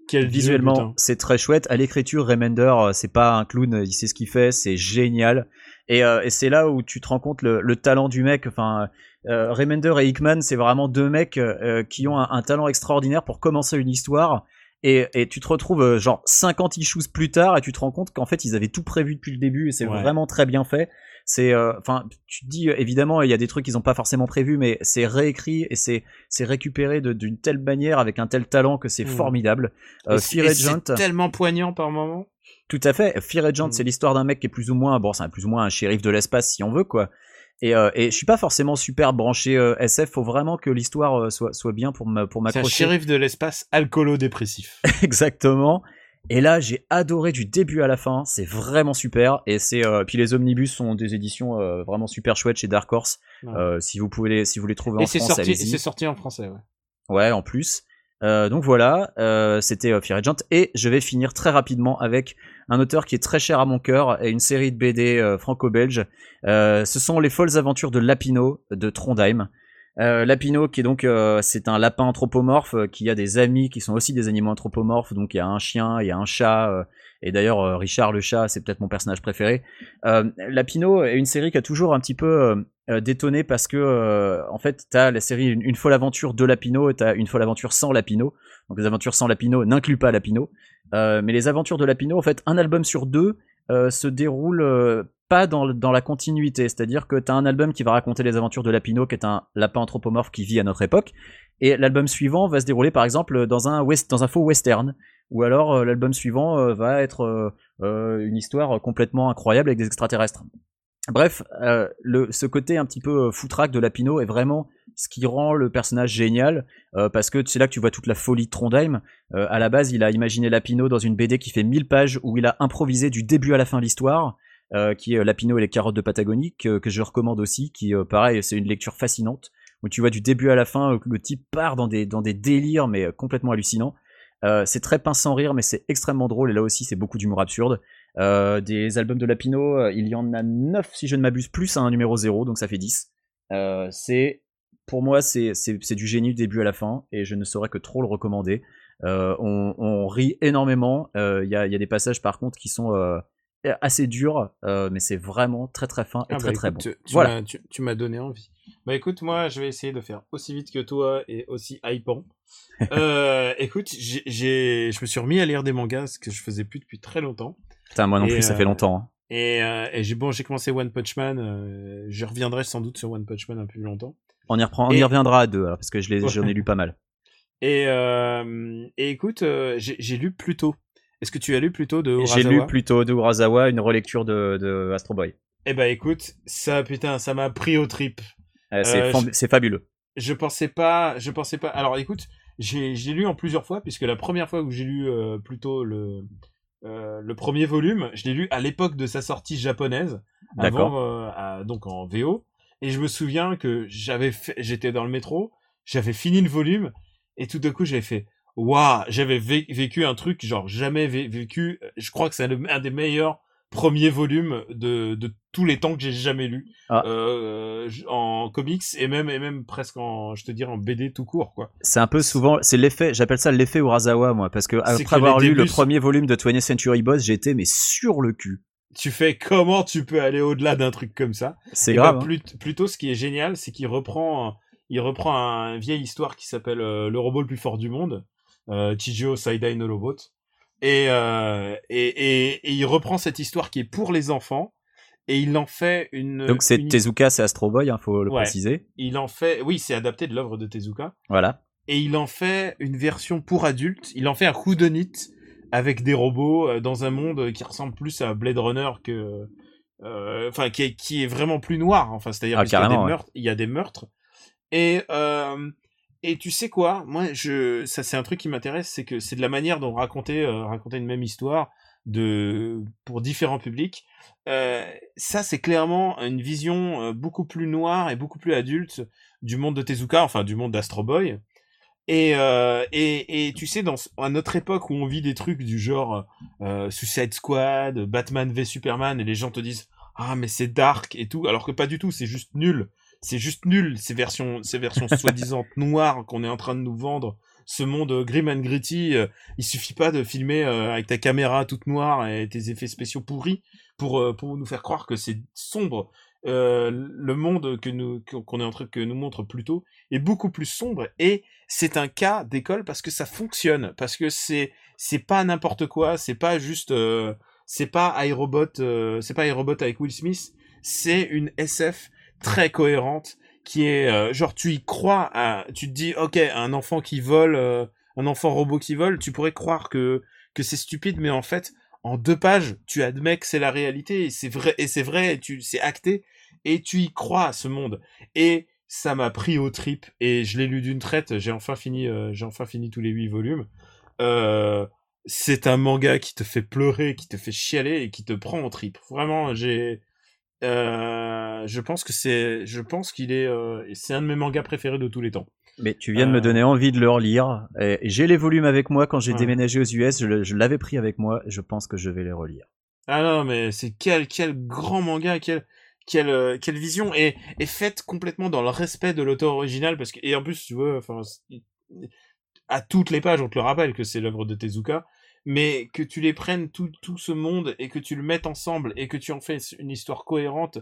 quel Visuellement, c'est très chouette. À l'écriture, Remender, c'est pas un clown, il sait ce qu'il fait, c'est génial. Et, et c'est là où tu te rends compte le, le talent du mec. Enfin, euh, Remender et Hickman, c'est vraiment deux mecs euh, qui ont un, un talent extraordinaire pour commencer une histoire. Et, et tu te retrouves euh, genre 50 issues plus tard et tu te rends compte qu'en fait ils avaient tout prévu depuis le début et c'est Ouais. vraiment très bien fait. C'est, euh, enfin, tu te dis euh, évidemment il y a des trucs qu'ils ont pas forcément prévus, mais c'est réécrit et c'est c'est récupéré d'une telle manière avec un tel talent que c'est Mm. formidable. Euh, c'est- tellement poignant par moment. tout à fait. Fear Agent, Mm. c'est l'histoire d'un mec qui est plus ou moins, bon, c'est plus ou moins un shérif de l'espace si on veut, quoi. Et, euh, et je suis pas forcément super branché euh, SF. Faut vraiment que l'histoire euh, soit soit bien pour pour C'est un m'accrocher. shérif de l'espace alcoolo-dépressif. Exactement. Et là, j'ai adoré du début à la fin. C'est vraiment super. Et c'est euh, puis les omnibus sont des éditions euh, vraiment super chouettes chez Dark Horse. Ouais. Euh, si vous pouvez les si vous les trouvez et en France, sorti, c'est sorti en français. Ouais. Ouais, en plus. Euh, donc voilà, euh, c'était euh, Fear Agent. Et je vais finir très rapidement avec un auteur qui est très cher à mon cœur et une série de BD franco-belge. Ce sont les folles aventures de Lapino de Trondheim. Euh, Lapino, qui est donc c'est un lapin anthropomorphe qui a des amis qui sont aussi des animaux anthropomorphes. Donc il y a un chien, il y a un chat. Et d'ailleurs euh, Richard le chat, c'est peut-être mon personnage préféré. Euh, Lapino est une série qui a toujours un petit peu euh, détonné parce que en fait t'as la série une, une folle aventure de Lapino et t'as une folle aventure sans Lapino. Donc les aventures sans Lapino n'incluent pas Lapino. Mais les aventures de Lapino, en fait, un album sur deux se déroule pas dans, la continuité. C'est-à-dire que t'as un album qui va raconter les aventures de Lapino, qui est un lapin anthropomorphe qui vit à notre époque, et l'album suivant va se dérouler par exemple dans un faux western, ou alors euh, l'album suivant euh, va être euh, une histoire complètement incroyable avec des extraterrestres. Bref, ce côté un petit peu foutraque de Lapino est vraiment ce qui rend le personnage génial, parce que c'est là que tu vois toute la folie de Trondheim. Euh, à la base, il a imaginé Lapino dans une BD qui fait 1000 pages, où il a improvisé du début à la fin l'histoire, qui est Lapino et les carottes de Patagonie, que, je recommande aussi, qui, pareil, c'est une lecture fascinante, où tu vois du début à la fin, le type part dans des, dans des délires, mais complètement hallucinants. Euh, c'est très pince sans rire, mais c'est extrêmement drôle, et là aussi, c'est beaucoup d'humour absurde. Euh, des albums de Lapino, euh, il y en a 9 si je ne m'abuse, plus un numéro 0, donc ça fait 10. Euh, c'est pour moi c'est du génie du début à la fin et je ne saurais que trop le recommander. On, on rit énormément. Il y, a, il y a des passages par contre qui sont assez durs, euh, mais c'est vraiment très très fin et Ah très bah très écoute, bon. Tu, tu Voilà. m'as- tu, tu m'as donné envie. Bah écoute, moi je vais essayer de faire aussi vite que toi et aussi hypant. euh, écoute, j'ai, je me suis remis à lire des mangas, ce que je faisais plus depuis très longtemps. Putain, moi non Et, plus, ça euh, fait longtemps. hein. Et, euh, et j'ai bon, j'ai commencé One Punch Man. euh, je reviendrai sans doute sur One Punch Man un peu plus longtemps. On y reprend, on et- y reviendra à deux, alors, parce que je Ouais. j'en ai lu pas mal. Et, euh, et écoute, euh, j'ai, lu Pluto. Est-ce que tu as lu Pluto de J'ai lu plutôt de Urasawa une relecture de, de Astro Boy. Eh bah écoute, ça putain, ça m'a pris au trip. Euh, c'est Euh, je- c'est fabuleux. je pensais pas, je pensais pas. Alors écoute, j'ai j'ai lu en plusieurs fois puisque la première fois où j'ai lu euh, plutôt le euh, le premier volume, je l'ai lu à l'époque de sa sortie japonaise, avant euh, à- donc en VO. Et je me souviens que j'avais j'étais dans le métro, j'avais fini le volume et tout d'un coup j'avais fait waouh, j'avais vé- vécu un truc genre jamais vé- vécu. Je crois que c'est un des meilleurs premiers volumes de, de tous les temps que j'ai jamais lu Ah. euh, en comics et même et même presque en je te dirais en BD tout court quoi. C'est un peu souvent, c'est l'effet, j'appelle ça l'effet Urasawa, moi, parce que après que avoir lu le premier volume de 20th Century Boys, j'étais mais sur le cul. Tu fais comment tu peux aller au-delà d'un truc comme ça? C'est grave. bah, hein. plut- plutôt, ce qui est génial, c'est qu'il reprend, il reprend un- une vieille histoire qui s'appelle euh, Le robot le plus fort du monde, euh, Chijio Saidai no Robot. Et, euh, et, et, et il reprend cette histoire qui est pour les enfants et il en fait une. Donc c'est une- Tezuka, c'est Astro Boy, hein, faut le Ouais. préciser. Il en fait, oui, c'est adapté de l'œuvre de Tezuka. Voilà. Et il en fait une version pour adultes. Il en fait un whodunit avec des robots euh, dans un monde qui ressemble plus à Blade Runner que, euh, enfin, qui est, qui est vraiment plus noir. Enfin, c'est-à-dire Ah, qu'il y a des carrément, ouais. y a des meurtres. Et euh, et tu sais quoi, moi, je, ça c'est un truc qui m'intéresse, c'est que c'est de la manière dont raconter euh, raconter une même histoire de pour différents publics. Euh, ça, c'est clairement une vision euh, beaucoup plus noire et beaucoup plus adulte du monde de Tezuka, enfin du monde d'Astro Boy. Et, et, et tu sais, dans, à notre époque où on vit des trucs du genre Suicide Squad, Batman v Superman, et les gens te disent Ah, mais c'est dark et tout, alors que pas du tout, c'est juste nul. C'est juste nul, ces versions, ces versions soi-disant noires qu'on est en train de nous vendre. Ce monde euh, grim and gritty, euh, il suffit pas de filmer euh, avec ta caméra toute noire et tes effets spéciaux pourris pour, euh, pour nous faire croire que c'est sombre. Le monde que nous qu'on est en train que nous montre plutôt est beaucoup plus sombre et c'est un cas d'école parce que ça fonctionne parce que c'est c'est pas n'importe quoi c'est pas juste c'est pas iRobot c'est pas iRobot avec Will Smith c'est une SF très cohérente qui est euh, genre tu y crois à, tu te dis ok un enfant qui vole euh, un enfant robot qui vole tu pourrais croire que que c'est stupide mais en fait en deux pages tu admets que c'est la réalité et c'est vrai et c'est vrai tu c'est acté et tu y crois à ce monde. Et ça m'a pris au trip et je l'ai lu d'une traite j'ai enfin fini euh, j'ai enfin fini tous les huit volumes. C'est un manga qui te fait pleurer qui te fait chialer et qui te prend au trip vraiment j'ai je pense que c'est je pense qu'il est euh, c'est un de mes mangas préférés de tous les temps Mais tu viens de Euh. me donner envie de le relire. J'ai les volumes avec moi quand j'ai Ouais. déménagé aux US, je, l'avais pris avec moi. Je pense que je vais les relire. Ah non, mais c'est quel, quel grand manga, quel, quelle, euh, quelle vision, et, et faite complètement dans le respect de l'auteur original, parce que, et en plus, tu vois, enfin, à toutes les pages, on te le rappelle que c'est l'œuvre de Tezuka, mais que tu les prennes tout, tout ce monde et que tu le mettes ensemble et que tu en fais une histoire cohérente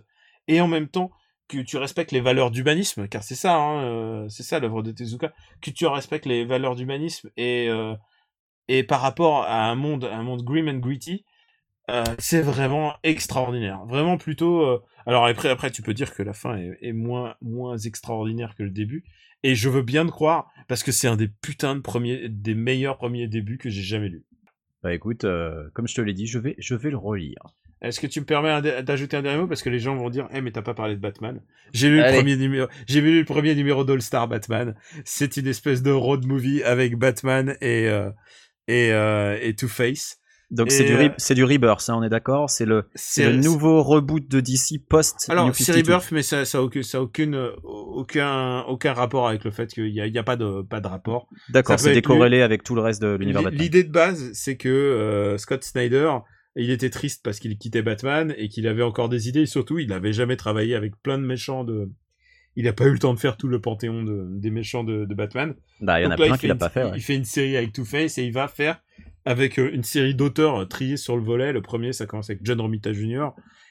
et en même temps que tu respectes les valeurs d'humanisme, car c'est ça, hein, euh, c'est ça l'œuvre de Tezuka, que tu respectes les valeurs d'humanisme et, euh, et par rapport à un monde, un monde grim and gritty, euh, c'est vraiment extraordinaire. Vraiment plutôt. euh, Alors après, après, tu peux dire que la fin est, est moins, moins extraordinaire que le début. Et je veux bien te croire parce que c'est un des putains de premiers, des meilleurs premiers débuts que j'ai jamais lu. Bah écoute, euh, comme je te l'ai dit, je vais, je vais le relire. Est-ce que tu me permets d'ajouter un dernier mot? Parce que les gens vont dire, eh mais t'as pas parlé de Batman. J'ai lu le Allez. premier numéro, j'ai lu le premier numéro d'All Star Batman. C'est une espèce de road movie avec Batman et euh, et euh, et Two Face. Donc c'est du, euh, c'est du Rebirth, hein, on est d'accord? C'est le, c'est le nouveau reboot de DC post Alors, c'est 52. Rebirth, mais ça, ça ça aucune, euh, aucun, aucun rapport avec le fait qu'il y a, y a pas de, pas de rapport. D'accord, c'est décorrélé avec tout le reste de l'univers Batman. L'idée de base, c'est que euh, Scott Snyder, il était triste parce qu'il quittait Batman et qu'il avait encore des idées. Et surtout, il n'avait jamais travaillé avec plein de méchants de. Il n'a pas eu le temps de faire tout le panthéon de, des méchants de, de Batman. Bah, il y en a plein il qu'il fait a une- pas fait. ouais. Il fait une série avec Two-Face et il va faire avec euh, une série d'auteurs euh, triés sur le volet. Le premier, ça commence avec John Romita Jr.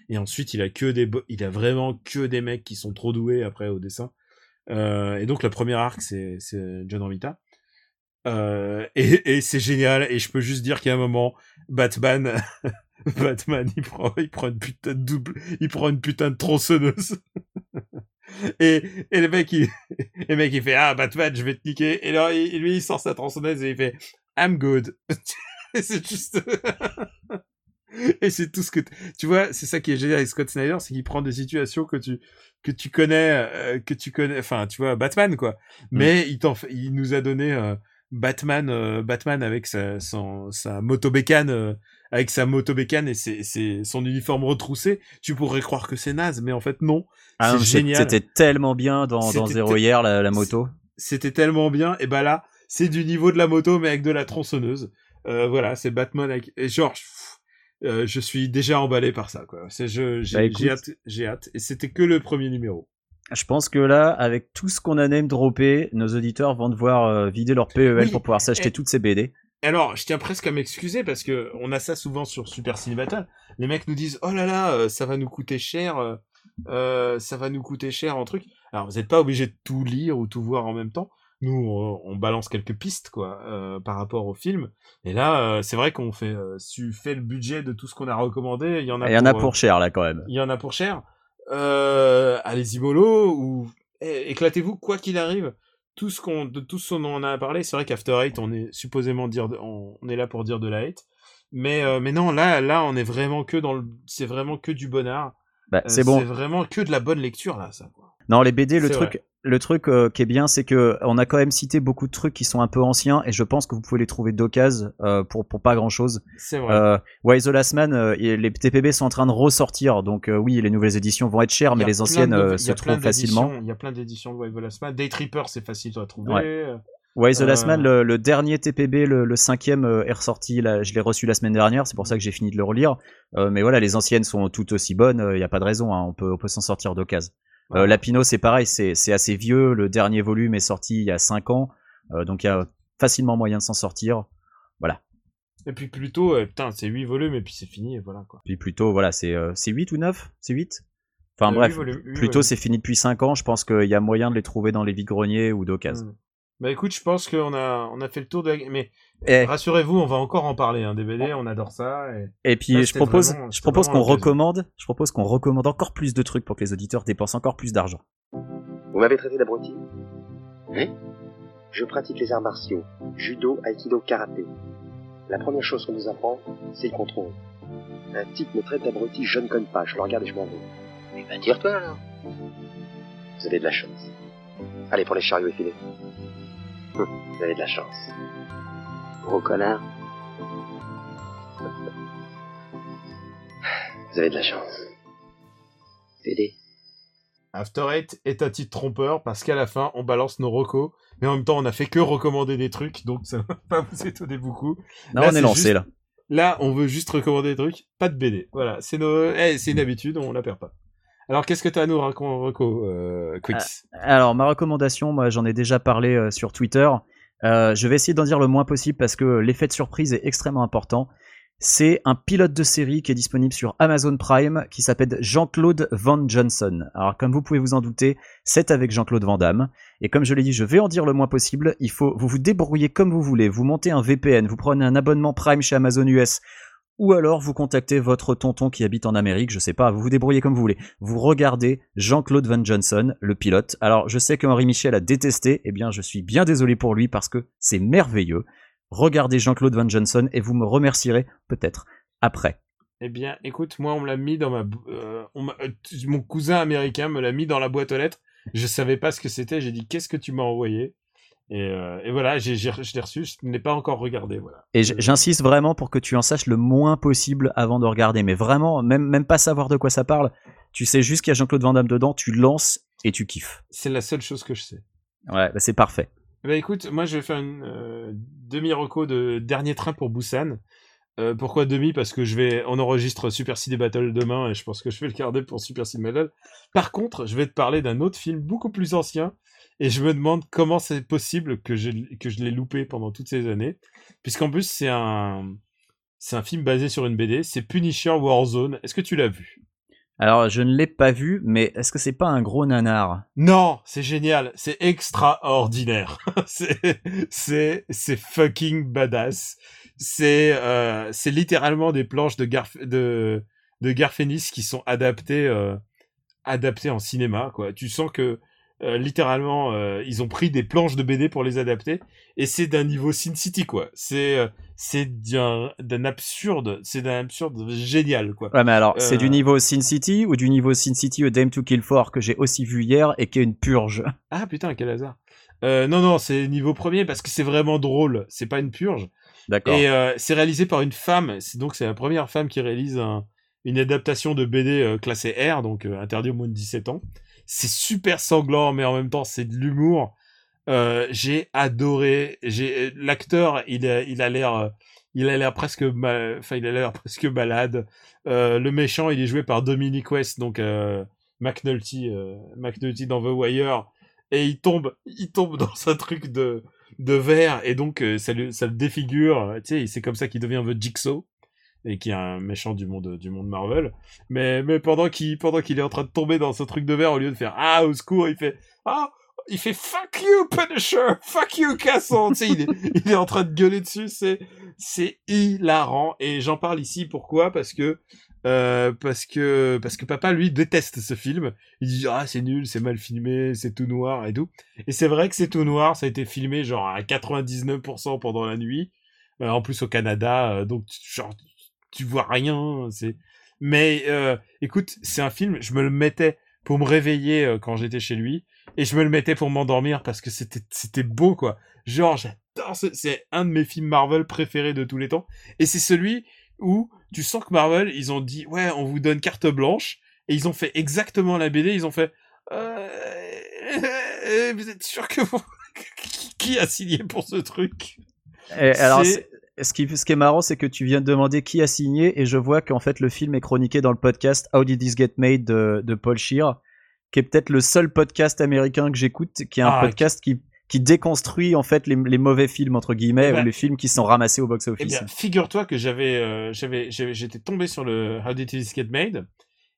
Et ensuite, il a que des, il a vraiment que des mecs qui sont trop doués après au dessin. Euh, et donc, le premier arc, c'est, John Romita. Euh, et, et c'est génial. Et je peux juste dire qu'à un moment, Batman, Batman, il prend, il prend une putain de double, il prend une putain de tronçonneuse. Et, et le mec, il, le mec, il fait, ah, Batman, je vais te niquer. Et là, lui, il sort sa tronçonneuse et il fait, I'm good. c'est juste, et c'est tout ce que, tu vois, c'est ça qui est génial avec Scott Snyder, c'est qu'il prend des situations que tu, que tu connais, euh, que tu connais, enfin, tu vois, Batman, quoi. Mais il t'en il nous a donné, euh, Batman, euh, Batman avec sa, son, sa motobécane, euh, avec sa motobécane et ses, ses- son uniforme retroussé, tu pourrais croire que c'est naze, mais en fait non. Ah, c'est génial. C'était tellement bien dans, dans te- hier, la, la moto. C'était tellement bien. Et bah là, c'est du niveau de la moto, mais avec de la tronçonneuse. Euh, voilà, c'est Batman avec. Et genre, euh, je suis déjà emballé par ça, quoi. C'est, je, j'ai, Bah, j'ai hâte, j'ai hâte. Et c'était que le premier numéro. Je pense que là, avec tout ce qu'on a name droppé, nos auditeurs vont devoir euh, vider leur PEL Oui. pour pouvoir s'acheter Et- toutes ces BD. Alors, je tiens presque à m'excuser parce que on a ça souvent sur Super Ciné Battle. Les mecs nous disent oh là là, ça va nous coûter cher, euh, ça va nous coûter cher en truc. Alors, vous n'êtes pas obligé de tout lire ou tout voir en même temps. Nous, on, on balance quelques pistes quoi euh, par rapport au film. Et là, euh, c'est vrai qu'on fait, euh, si tu fais le budget de tout ce qu'on a recommandé, il y en a. Il y en a euh, pour cher là quand même. il y en a pour cher. Euh, allez-y mollo ou éclatez-vous quoi qu'il arrive. Tout ce qu'on, de tout ce dont on a parlé, c'est vrai qu'After Eight, on est supposément dire, de- on, on est là pour dire de la hate. Mais, euh, mais non, là, là, on est vraiment que dans le, c'est vraiment que du bonheur. Bah, Euh, c'est bon. C'est vraiment que de la bonne lecture là, ça. Non, les BD, le truc, le truc euh, qui est bien, c'est que on a quand même cité beaucoup de trucs qui sont un peu anciens et je pense que vous pouvez les trouver d'occasion euh, pour pour pas grand chose. C'est vrai. Euh, Why the Last Man, euh, les TPB sont en train de ressortir, donc euh, oui, les nouvelles éditions vont être chères, mais les anciennes de- euh, se trouvent facilement. Il y a plein d'éditions de Wave of Last Man. Day Tripper, c'est facile à trouver. Ouais. Why the Last Euh, Man, le, le dernier TPB, le, le cinquième euh, est ressorti, là, je l'ai reçu la semaine dernière, c'est pour ça que j'ai fini de le relire. Euh, mais voilà, les anciennes sont tout aussi bonnes, il n'y a pas de raison, hein, on peut, on peut s'en sortir d'occasion. Euh, Lapino, c'est pareil, c'est assez vieux, le dernier volume est sorti il y a 5 ans, euh, donc il y a facilement moyen de s'en sortir. Voilà. Et puis plutôt, euh, putain, c'est 8 volumes et puis c'est fini, et voilà quoi. Puis plutôt, voilà, c'est euh, c'est 8 ou 9 C'est 8 Enfin Euh, bref, huit volumes, huit plutôt volumes. c'est fini depuis 5 ans, je pense qu'il y a moyen de les trouver dans les vides-greniers ou d'occasion. Hmm. Bah écoute, je pense qu'on a, on a fait le tour de la... Mais Et, rassurez-vous, on va encore en parler, hein, des BD, on adore ça. Et... et puis Là, je propose, vraiment- je propose qu'on recommande, je propose qu'on recommande encore plus de trucs pour que les auditeurs dépensent encore plus d'argent. Vous m'avez traité d'abruti? Oui Je pratique les arts martiaux, judo, aikido, karaté. La première chose qu'on nous apprend, c'est le contrôle. Un type me traite d'abruti, je ne connais pas, je le regarde et je m'en vais. Eh ben, tire-toi alors. Vous avez de la chance. Allez pour les chariots effilés. Vous avez de la chance. Gros connard. Vous avez de la chance. PD. After Eight est un titre trompeur parce qu'à la fin, on balance nos recos, mais en même temps, on a fait que recommander des trucs, donc ça va pas vous étonner beaucoup. Là, Là, on est lancé juste- là. Là, on veut juste recommander des trucs, pas de BD. Voilà, c'est nos... eh, c'est une habitude, on la perd pas. Alors, qu'est-ce que t'as à nous, raconter, Reco, euh, Quicks? Alors ma recommandation, moi j'en ai déjà parlé euh, sur Twitter. Euh, je vais essayer d'en dire le moins possible parce que l'effet de surprise est extrêmement important. C'est un pilote de série qui est disponible sur Amazon Prime qui s'appelle Jean-Claude Van Johnson. Alors comme vous pouvez vous en douter, c'est avec Jean-Claude Van Damme. Et comme je l'ai dit, je vais en dire le moins possible. Il faut vous vous débrouiller comme vous voulez. Vous montez un VPN, vous prenez un abonnement Prime chez Amazon US. Ou alors vous contactez votre tonton qui habite en Amérique, je sais pas, vous vous débrouillez comme vous voulez. Vous regardez Jean-Claude Van Johnson, le pilote. Alors je sais que Henri Michel a détesté, eh bien je suis bien désolé pour lui parce que c'est merveilleux. Regardez Jean-Claude Van Johnson et vous me remercierez peut-être après. Eh bien, écoute, moi, on me l'a mis dans ma... euh, euh, mon cousin américain me l'a mis dans la boîte aux lettres. Je savais pas ce que c'était, j'ai dit, qu'est-ce que tu m'as envoyé? Et, euh, et voilà, j'ai, j'ai, je l'ai reçu, je ne l'ai pas encore regardé, voilà. Et j- j'insiste vraiment pour que tu en saches le moins possible avant de regarder. Mais vraiment, même, même pas savoir de quoi ça parle. Tu sais juste qu'il y a Jean-Claude Van Damme dedans, tu lances et tu kiffes. C'est la seule chose que je sais. Ouais, bah, c'est parfait. Bah écoute, moi je vais faire une euh, demi-reco de dernier train pour Busan. Euh, pourquoi demi? Parce que je vais, on enregistre Super City Battle demain et je pense que je vais le garder pour Super City Battle. Par contre, je vais te parler d'un autre film beaucoup plus ancien et je me demande comment c'est possible que je, que je l'ai loupé pendant toutes ces années. Puisqu'en plus c'est un, c'est un film basé sur une BD, c'est Punisher Warzone. Est-ce que tu l'as vu? Alors, je ne l'ai pas vu, mais est-ce que c'est pas un gros nanar? Non, c'est génial, c'est extraordinaire. c'est fucking badass. C'est euh, c'est littéralement des planches de Garf de de Garfénis qui sont adaptées euh, adaptées en cinéma quoi. Tu sens que euh, littéralement euh, ils ont pris des planches de BD pour les adapter et c'est d'un niveau Sin City quoi. C'est euh, c'est d'un absurde, c'est d'un absurde génial quoi. Ouais, mais alors, c'est du niveau Sin City ou du niveau Sin City A Dame to Kill For que j'ai aussi vu hier et qui est une purge? Ah putain, quel hasard. Non, non, c'est niveau premier parce que c'est vraiment drôle. C'est pas une purge. D'accord. Et c'est réalisé par une femme. Donc c'est la première femme qui réalise un- une adaptation de BD classée R, donc interdit au moins de 17 ans. C'est super sanglant, mais en même temps c'est de l'humour. Euh, j'ai adoré. J'ai l'acteur, il a, il a l'air, euh, il a l'air presque, enfin il a l'air presque malade. Euh, le méchant, il est joué par Dominic West, donc euh, McNulty, euh, McNulty dans The Wire, et il tombe, il tombe dans un truc de de verre et donc euh, ça, le, ça le défigure. Tu sais, c'est comme ça qu'il devient The Jigsaw et qui est un méchant du monde du monde Marvel. Mais mais pendant qu'il pendant qu'il est en train de tomber dans ce truc de verre, au lieu de faire ah au secours, il fait ah il fait fuck you Punisher, fuck you Casson. tu sais, il est il est en train de gueuler dessus. C'est c'est hilarant et j'en parle ici pourquoi? Parce que euh, parce que parce que papa lui déteste ce film. Il dit ah c'est nul, c'est mal filmé, c'est tout noir et tout. Et c'est vrai que c'est tout noir, ça a été filmé genre à 99% pendant la nuit. Euh, en plus au Canada, euh, donc genre tu vois rien. C'est mais euh, écoute, c'est un film, je me le mettais pour me réveiller euh, quand j'étais chez lui et je me le mettais pour m'endormir parce que c'était c'était beau quoi. Genre j'adore ce- c'est un de mes films Marvel préférés de tous les temps et c'est celui où tu sens que Marvel ils ont dit ouais on vous donne carte blanche et ils ont fait exactement la BD ils ont fait euh, vous êtes sûr que vous qui a signé pour ce truc? Et alors, ce qui, ce qui est marrant, c'est que tu viens de demander qui a signé, et je vois qu'en fait, le film est chroniqué dans le podcast How Did This Get Made de, de Paul Shear, qui est peut-être le seul podcast américain que j'écoute, qui est un Ah, podcast qui, qui déconstruit en fait les, les mauvais films entre guillemets Eh ben- ou les films qui sont ramassés au Eh box-office. bien, figure-toi que j'avais, euh, j'avais, j'avais- j'étais tombé sur le How Did This Get Made.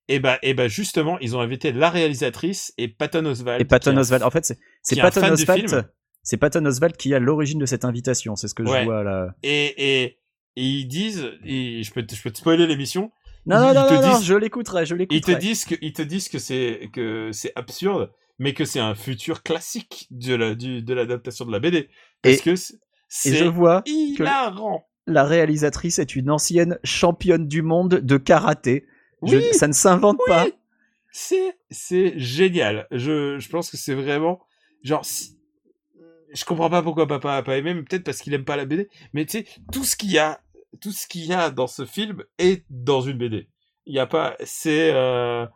Et bah, et bah, justement, ils ont invité la réalisatrice et Patton Oswalt. Et Patton Oswalt, en fait, c'est Patton Oswalt. C'est Patton Oswalt qui à l'origine de cette invitation. C'est ce que Ouais. je vois là. Et, et, et ils disent, et je peux, te- je peux te spoiler l'émission. Non, Ils- non, ils non, te non, non, je l'écouterai, je Ils te l'écouterai. disent que, ils te disent que c'est, que c'est absurde, mais que c'est un futur classique de la, du, de l'adaptation de la BD. Parce Et- que c'est, je vois que hilarant. la réalisatrice est une ancienne championne du monde de karaté. Je- Oui, ça ne s'invente pas. C'est, c'est génial. Je, je pense que c'est vraiment, genre, si- je comprends pas pourquoi papa a pas aimé, peut-être parce qu'il aime pas la BD. Mais tu sais, tout ce qu'il y a, tout ce qu'il y a dans ce film est dans une BD. Il y a pas, c'est, euh,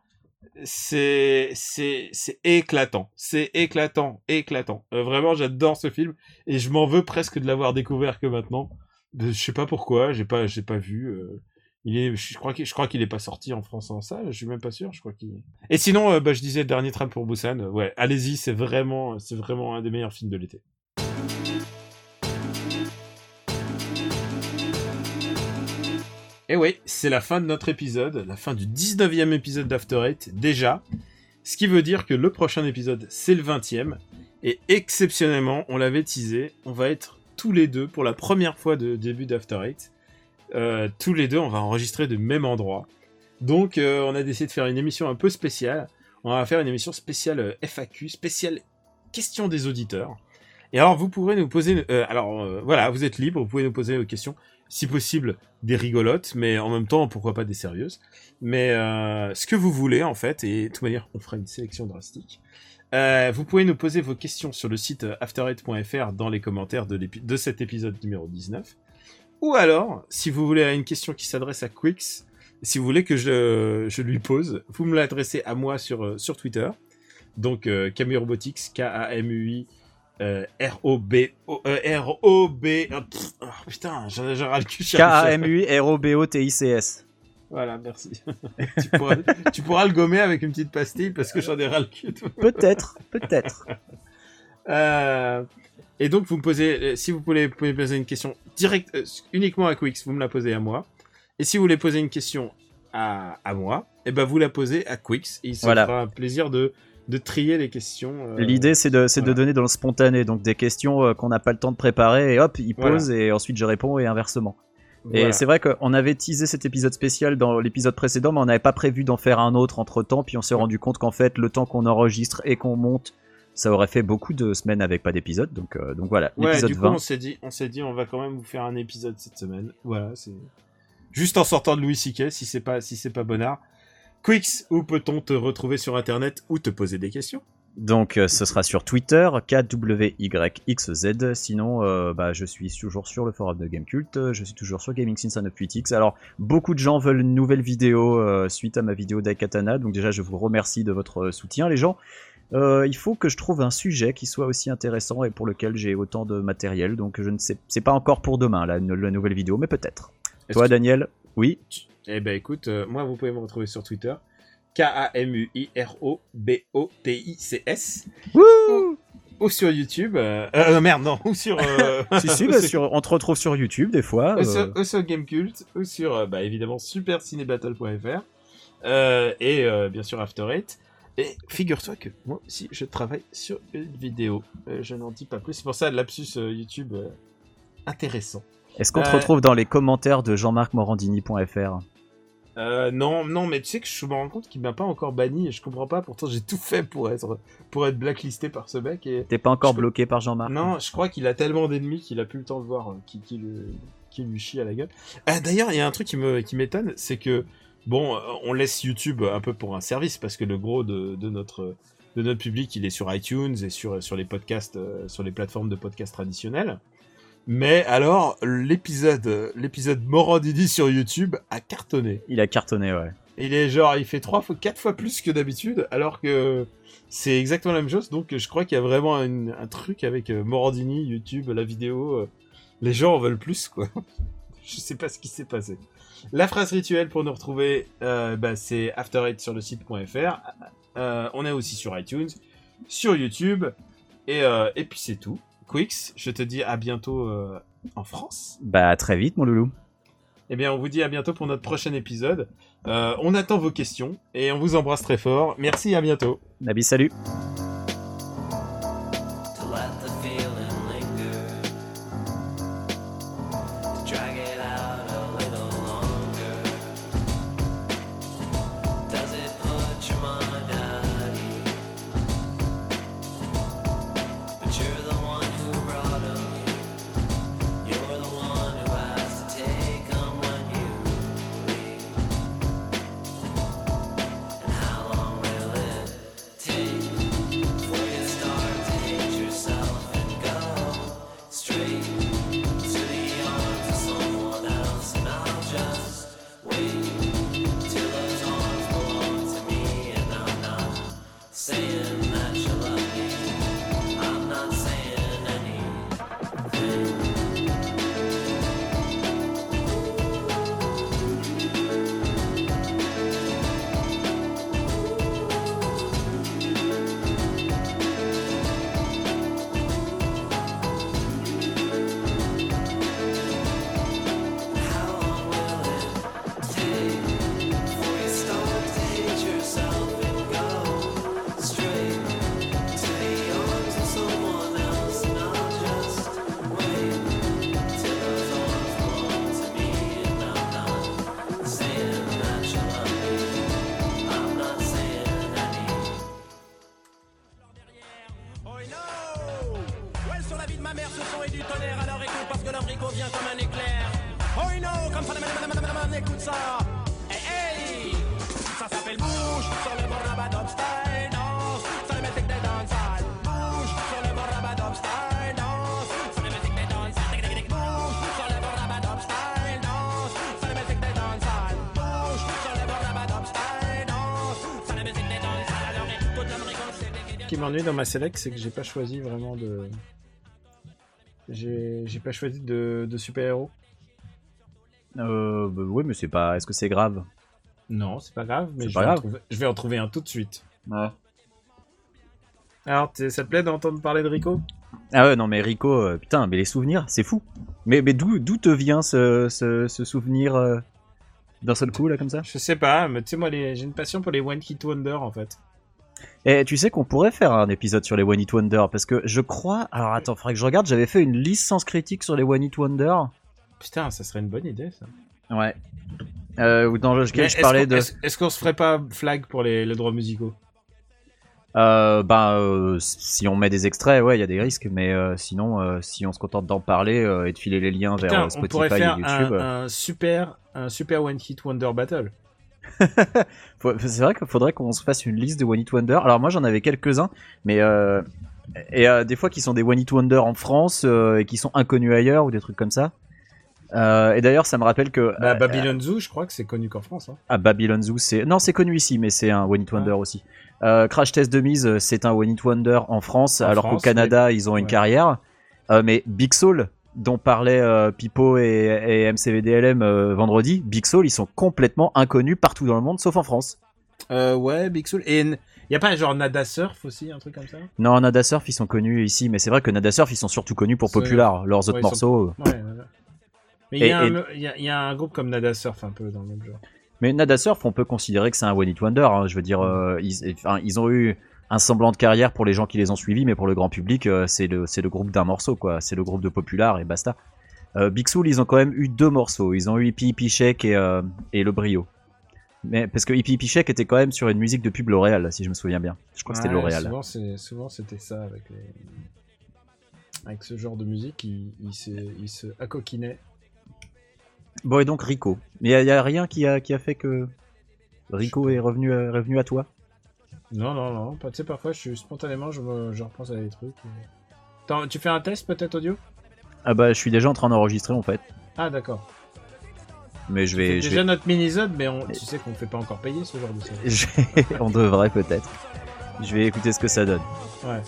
c'est, c'est, c'est éclatant. C'est éclatant, éclatant. Euh, vraiment, j'adore ce film et je m'en veux presque de l'avoir découvert que maintenant. Je sais pas pourquoi, j'ai pas, j'ai pas vu. euh, je crois qu'il, je crois qu'il est pas sorti en France en salle. Je suis même pas sûr. Je crois qu'il. Et sinon, euh, bah, je disais dernier tram pour Busan. euh, Ouais, allez-y, c'est vraiment, c'est vraiment un des meilleurs films de l'été. Et oui, c'est la fin de notre épisode, la fin du 19e épisode d'After Eight, déjà. Ce qui veut dire que le prochain épisode, c'est le 20e. Et exceptionnellement, on l'avait teasé, on va être tous les deux, pour la première fois de début d'After Eight, euh, tous les deux, on va enregistrer du même endroit. Donc, euh, on a décidé de faire une émission un peu spéciale. On va faire une émission spéciale euh, FAQ, spéciale questions des auditeurs. Et alors, vous pourrez nous poser... alors, voilà, vous êtes libre, vous pouvez nous poser vos questions, si possible, des rigolotes, mais en même temps, pourquoi pas des sérieuses. Mais ce que vous voulez, en fait, et de toute manière, on fera une sélection drastique. Vous pouvez nous poser vos questions sur le site afterite.fr dans les commentaires de, de cet épisode numéro 19. Ou alors, si vous voulez une question qui s'adresse à Quix, si vous voulez que je, je lui pose, vous me l'adressez à moi sur, euh, sur Twitter. Donc, euh, Camui Robotics, K-A-M-U-I, euh, R-O-B-O, R-O-B, ah, pff, oh, putain, j'en ai j'en ai le cul. K-A-M-U-R-O-B-O-T-I-C-S. Voilà, merci. tu, pourras, tu pourras le gommer avec une petite pastille parce que j'en ai ras le cul. Peut-être, peut-être. Euh, et donc, vous me posez, euh, si vous pouvez, pouvez poser une question directe, euh, uniquement à Quix, vous me la posez à moi. Et si vous voulez poser une question à, à moi, et ben vous la posez à Quix. Et il se Voilà. fera un plaisir de, de trier les questions. euh, L'idée, c'est de, voilà. de donner dans le spontané, donc des questions euh, qu'on n'a pas le temps de préparer, et hop, il Voilà. pose, et ensuite je réponds, et inversement. voilà. Et c'est vrai qu'on avait teasé cet épisode spécial dans l'épisode précédent, mais on n'avait pas prévu d'en faire un autre entre temps, puis on s'est rendu compte qu'en fait, le temps qu'on enregistre et qu'on monte, ça aurait fait beaucoup de semaines avec pas d'épisode, donc, euh, donc voilà, Ouais, du coup, 20. on s'est dit, on s'est dit, on va quand même vous faire un épisode cette semaine. Voilà, c'est juste en sortant de Louis C.K. si c'est pas, si c'est pas bonnard. Quix, où peut-on te retrouver sur Internet ou te poser des questions? Donc euh, ce sera sur Twitter, KWYXZ. Sinon, euh, bah, je suis toujours sur le forum de Gamecult, je suis toujours sur Gaming Since 98X. Alors, beaucoup de gens veulent une nouvelle vidéo euh, suite à ma vidéo d'Aikatana, donc déjà je vous remercie de votre soutien les gens. Euh, il faut que je trouve un sujet qui soit aussi intéressant et pour lequel j'ai autant de matériel, donc je ne sais, c'est pas encore pour demain la, la nouvelle vidéo, mais peut-être. Toi que- Daniel Oui Eh ben écoute, euh, moi vous pouvez me retrouver sur Twitter. K-A-M-U-I-R-O-B-O-T-I-C-S. Ou, ou sur YouTube. Euh, euh, merde, non. Ou sur. euh, Si, si, ou bah, sur- on te retrouve sur YouTube des fois. ou sur, ou sur Gamecult. Ou sur, bah, évidemment, supercinébattle.fr. Et bien sûr After Eight. Et figure-toi que moi aussi je travaille sur une vidéo. Euh, je n'en dis pas plus. C'est pour ça lapsus euh, YouTube euh, intéressant. Est-ce qu'on te retrouve dans les commentaires de jean-marc-morandini.fr Euh, non, non, mais tu sais que je me rends compte qu'il m'a pas encore banni et je comprends pas. Pourtant, j'ai tout fait pour être pour être blacklisté par ce mec et T'es pas encore je- bloqué par Jean-Marc? Non, je crois qu'il a tellement d'ennemis qu'il a plus le temps de voir qui, qui, le- qui lui chie à la gueule. D'ailleurs, il y a un truc qui me qui m'étonne, c'est que bon, euh, on laisse YouTube un peu pour un service parce que le gros de, de notre de notre public, il est sur iTunes et sur sur les podcasts, euh, sur les plateformes de podcasts traditionnelles. Mais alors, l'épisode l'épisode Morandini sur YouTube a cartonné. Il a cartonné, ouais. Il est genre, il fait trois fois, quatre fois plus que d'habitude, alors que c'est exactement la même chose. Donc, je crois qu'il y a vraiment une- un truc avec euh, Morandini, YouTube, la vidéo. les gens en veulent plus, quoi. je sais pas ce qui s'est passé. La phrase rituelle pour nous retrouver, euh, bah, c'est After Eight sur le site.fr. Euh, on est aussi sur iTunes, sur YouTube, et, euh, et puis c'est tout. Quix, je te dis à bientôt en France. Bah, à très vite, mon loulou. Eh bien, on vous dit à bientôt pour notre prochain épisode. On attend vos questions et on vous embrasse très fort. Merci, à bientôt. Nabi, salut. M'ennuie dans ma select, c'est que j'ai pas choisi vraiment de. J'ai pas choisi de, de super-héros. Euh, bah, oui, mais c'est pas. Est-ce que c'est grave? Non, c'est pas grave, mais je pas vais, en grave. trouver, je vais en trouver un tout de suite. Ouais. Alors, ça te plaît d'entendre parler de Rico? Ah ouais, non, mais Rico, euh, putain, mais les souvenirs, c'est fou. Mais, mais d'où d'où te vient ce, ce, ce souvenir euh, d'un seul coup, là, comme ça? Je sais pas, mais tu sais, moi, les- j'ai une passion pour les One Hit Wonder en fait. Et tu sais qu'on pourrait faire un épisode sur les One Hit Wonder, parce que je crois. Alors attends, faudrait que je regarde, j'avais fait une licence critique sur les One Hit Wonder. Putain, ça serait une bonne idée ça. Ouais. Euh, ou dans lequel je parlais de. Est-ce qu'on se ferait pas flag pour les, les droits musicaux? Euh, ben, euh, si on met des extraits, ouais, il y a des risques, mais euh, sinon, si on se contente d'en parler et de filer les liens vers euh, on Spotify pourrait et faire YouTube. un, un super, un super One Hit Wonder Battle. C'est vrai qu'il faudrait qu'on se fasse une liste de One Hit Wonder. Alors moi j'en avais quelques-uns, mais euh, et euh, des fois qui sont des One Hit Wonder en France euh, et qui sont inconnus ailleurs ou des trucs comme ça. Euh, et d'ailleurs ça me rappelle que Bah, euh, Babylon Zoo, je crois que c'est connu qu'en France. Hein. ah, Babylon Zoo, c'est non c'est connu ici, mais c'est un One Hit Wonder aussi. Euh, Crash Test de mise, c'est un One Hit Wonder en France, En alors qu'au Canada ils ont une ouais. carrière. Mais Big Soul, dont parlait euh, Pipo et, et MCVDLM euh, vendredi, Big Soul ils sont complètement inconnus partout dans le monde, sauf en France. Euh, ouais, Big Soul. Et il y a pas genre Nada Surf aussi, un truc comme ça? Non, Nada Surf ils sont connus ici, mais c'est vrai que Nada Surf ils sont surtout connus pour Popular, leurs autres Ouais, sont- morceaux. Ouais, voilà. Mais il y, Et- a un- et- il y a- il y a un groupe comme Nada Surf un peu dans le même genre. Mais Nada Surf, on peut considérer que c'est un One Hit Wonder. hein. Je veux dire, euh, ils, enfin, ils ont eu un semblant de carrière pour les gens qui les ont suivis, mais pour le grand public, euh, c'est le, groupe d'un morceau, quoi. C'est le groupe de Popular et basta. Euh, Big Soul, ils ont quand même eu deux morceaux. Ils ont eu Hippie Hippie Shake et, euh, et Le Brio. Mais parce que Hippie Hippie Shake était quand même sur une musique de pub L'Oréal, si je me souviens bien. Je crois que c'était L'Oréal. Souvent, c'était ça avec les... Avec ce genre de musique, il, il se, il se. Bon, et donc Rico. Il y, a- il y a rien qui a, qui a fait que Rico est revenu, revenu à toi? Non, non, non. pas- Tu sais, parfois, je suis spontanément, je, me, je repense à des trucs. Attends, tu fais un test peut-être audio? Ah bah, je suis déjà en train d'enregistrer en fait. Ah, d'accord. Mais je C'est vais. je déjà vais- notre mini-zone, mais on, tu sais qu'on ne fait pas encore payer ce genre de série. Je- on devrait peut-être. Je vais écouter ce que ça donne. Ouais.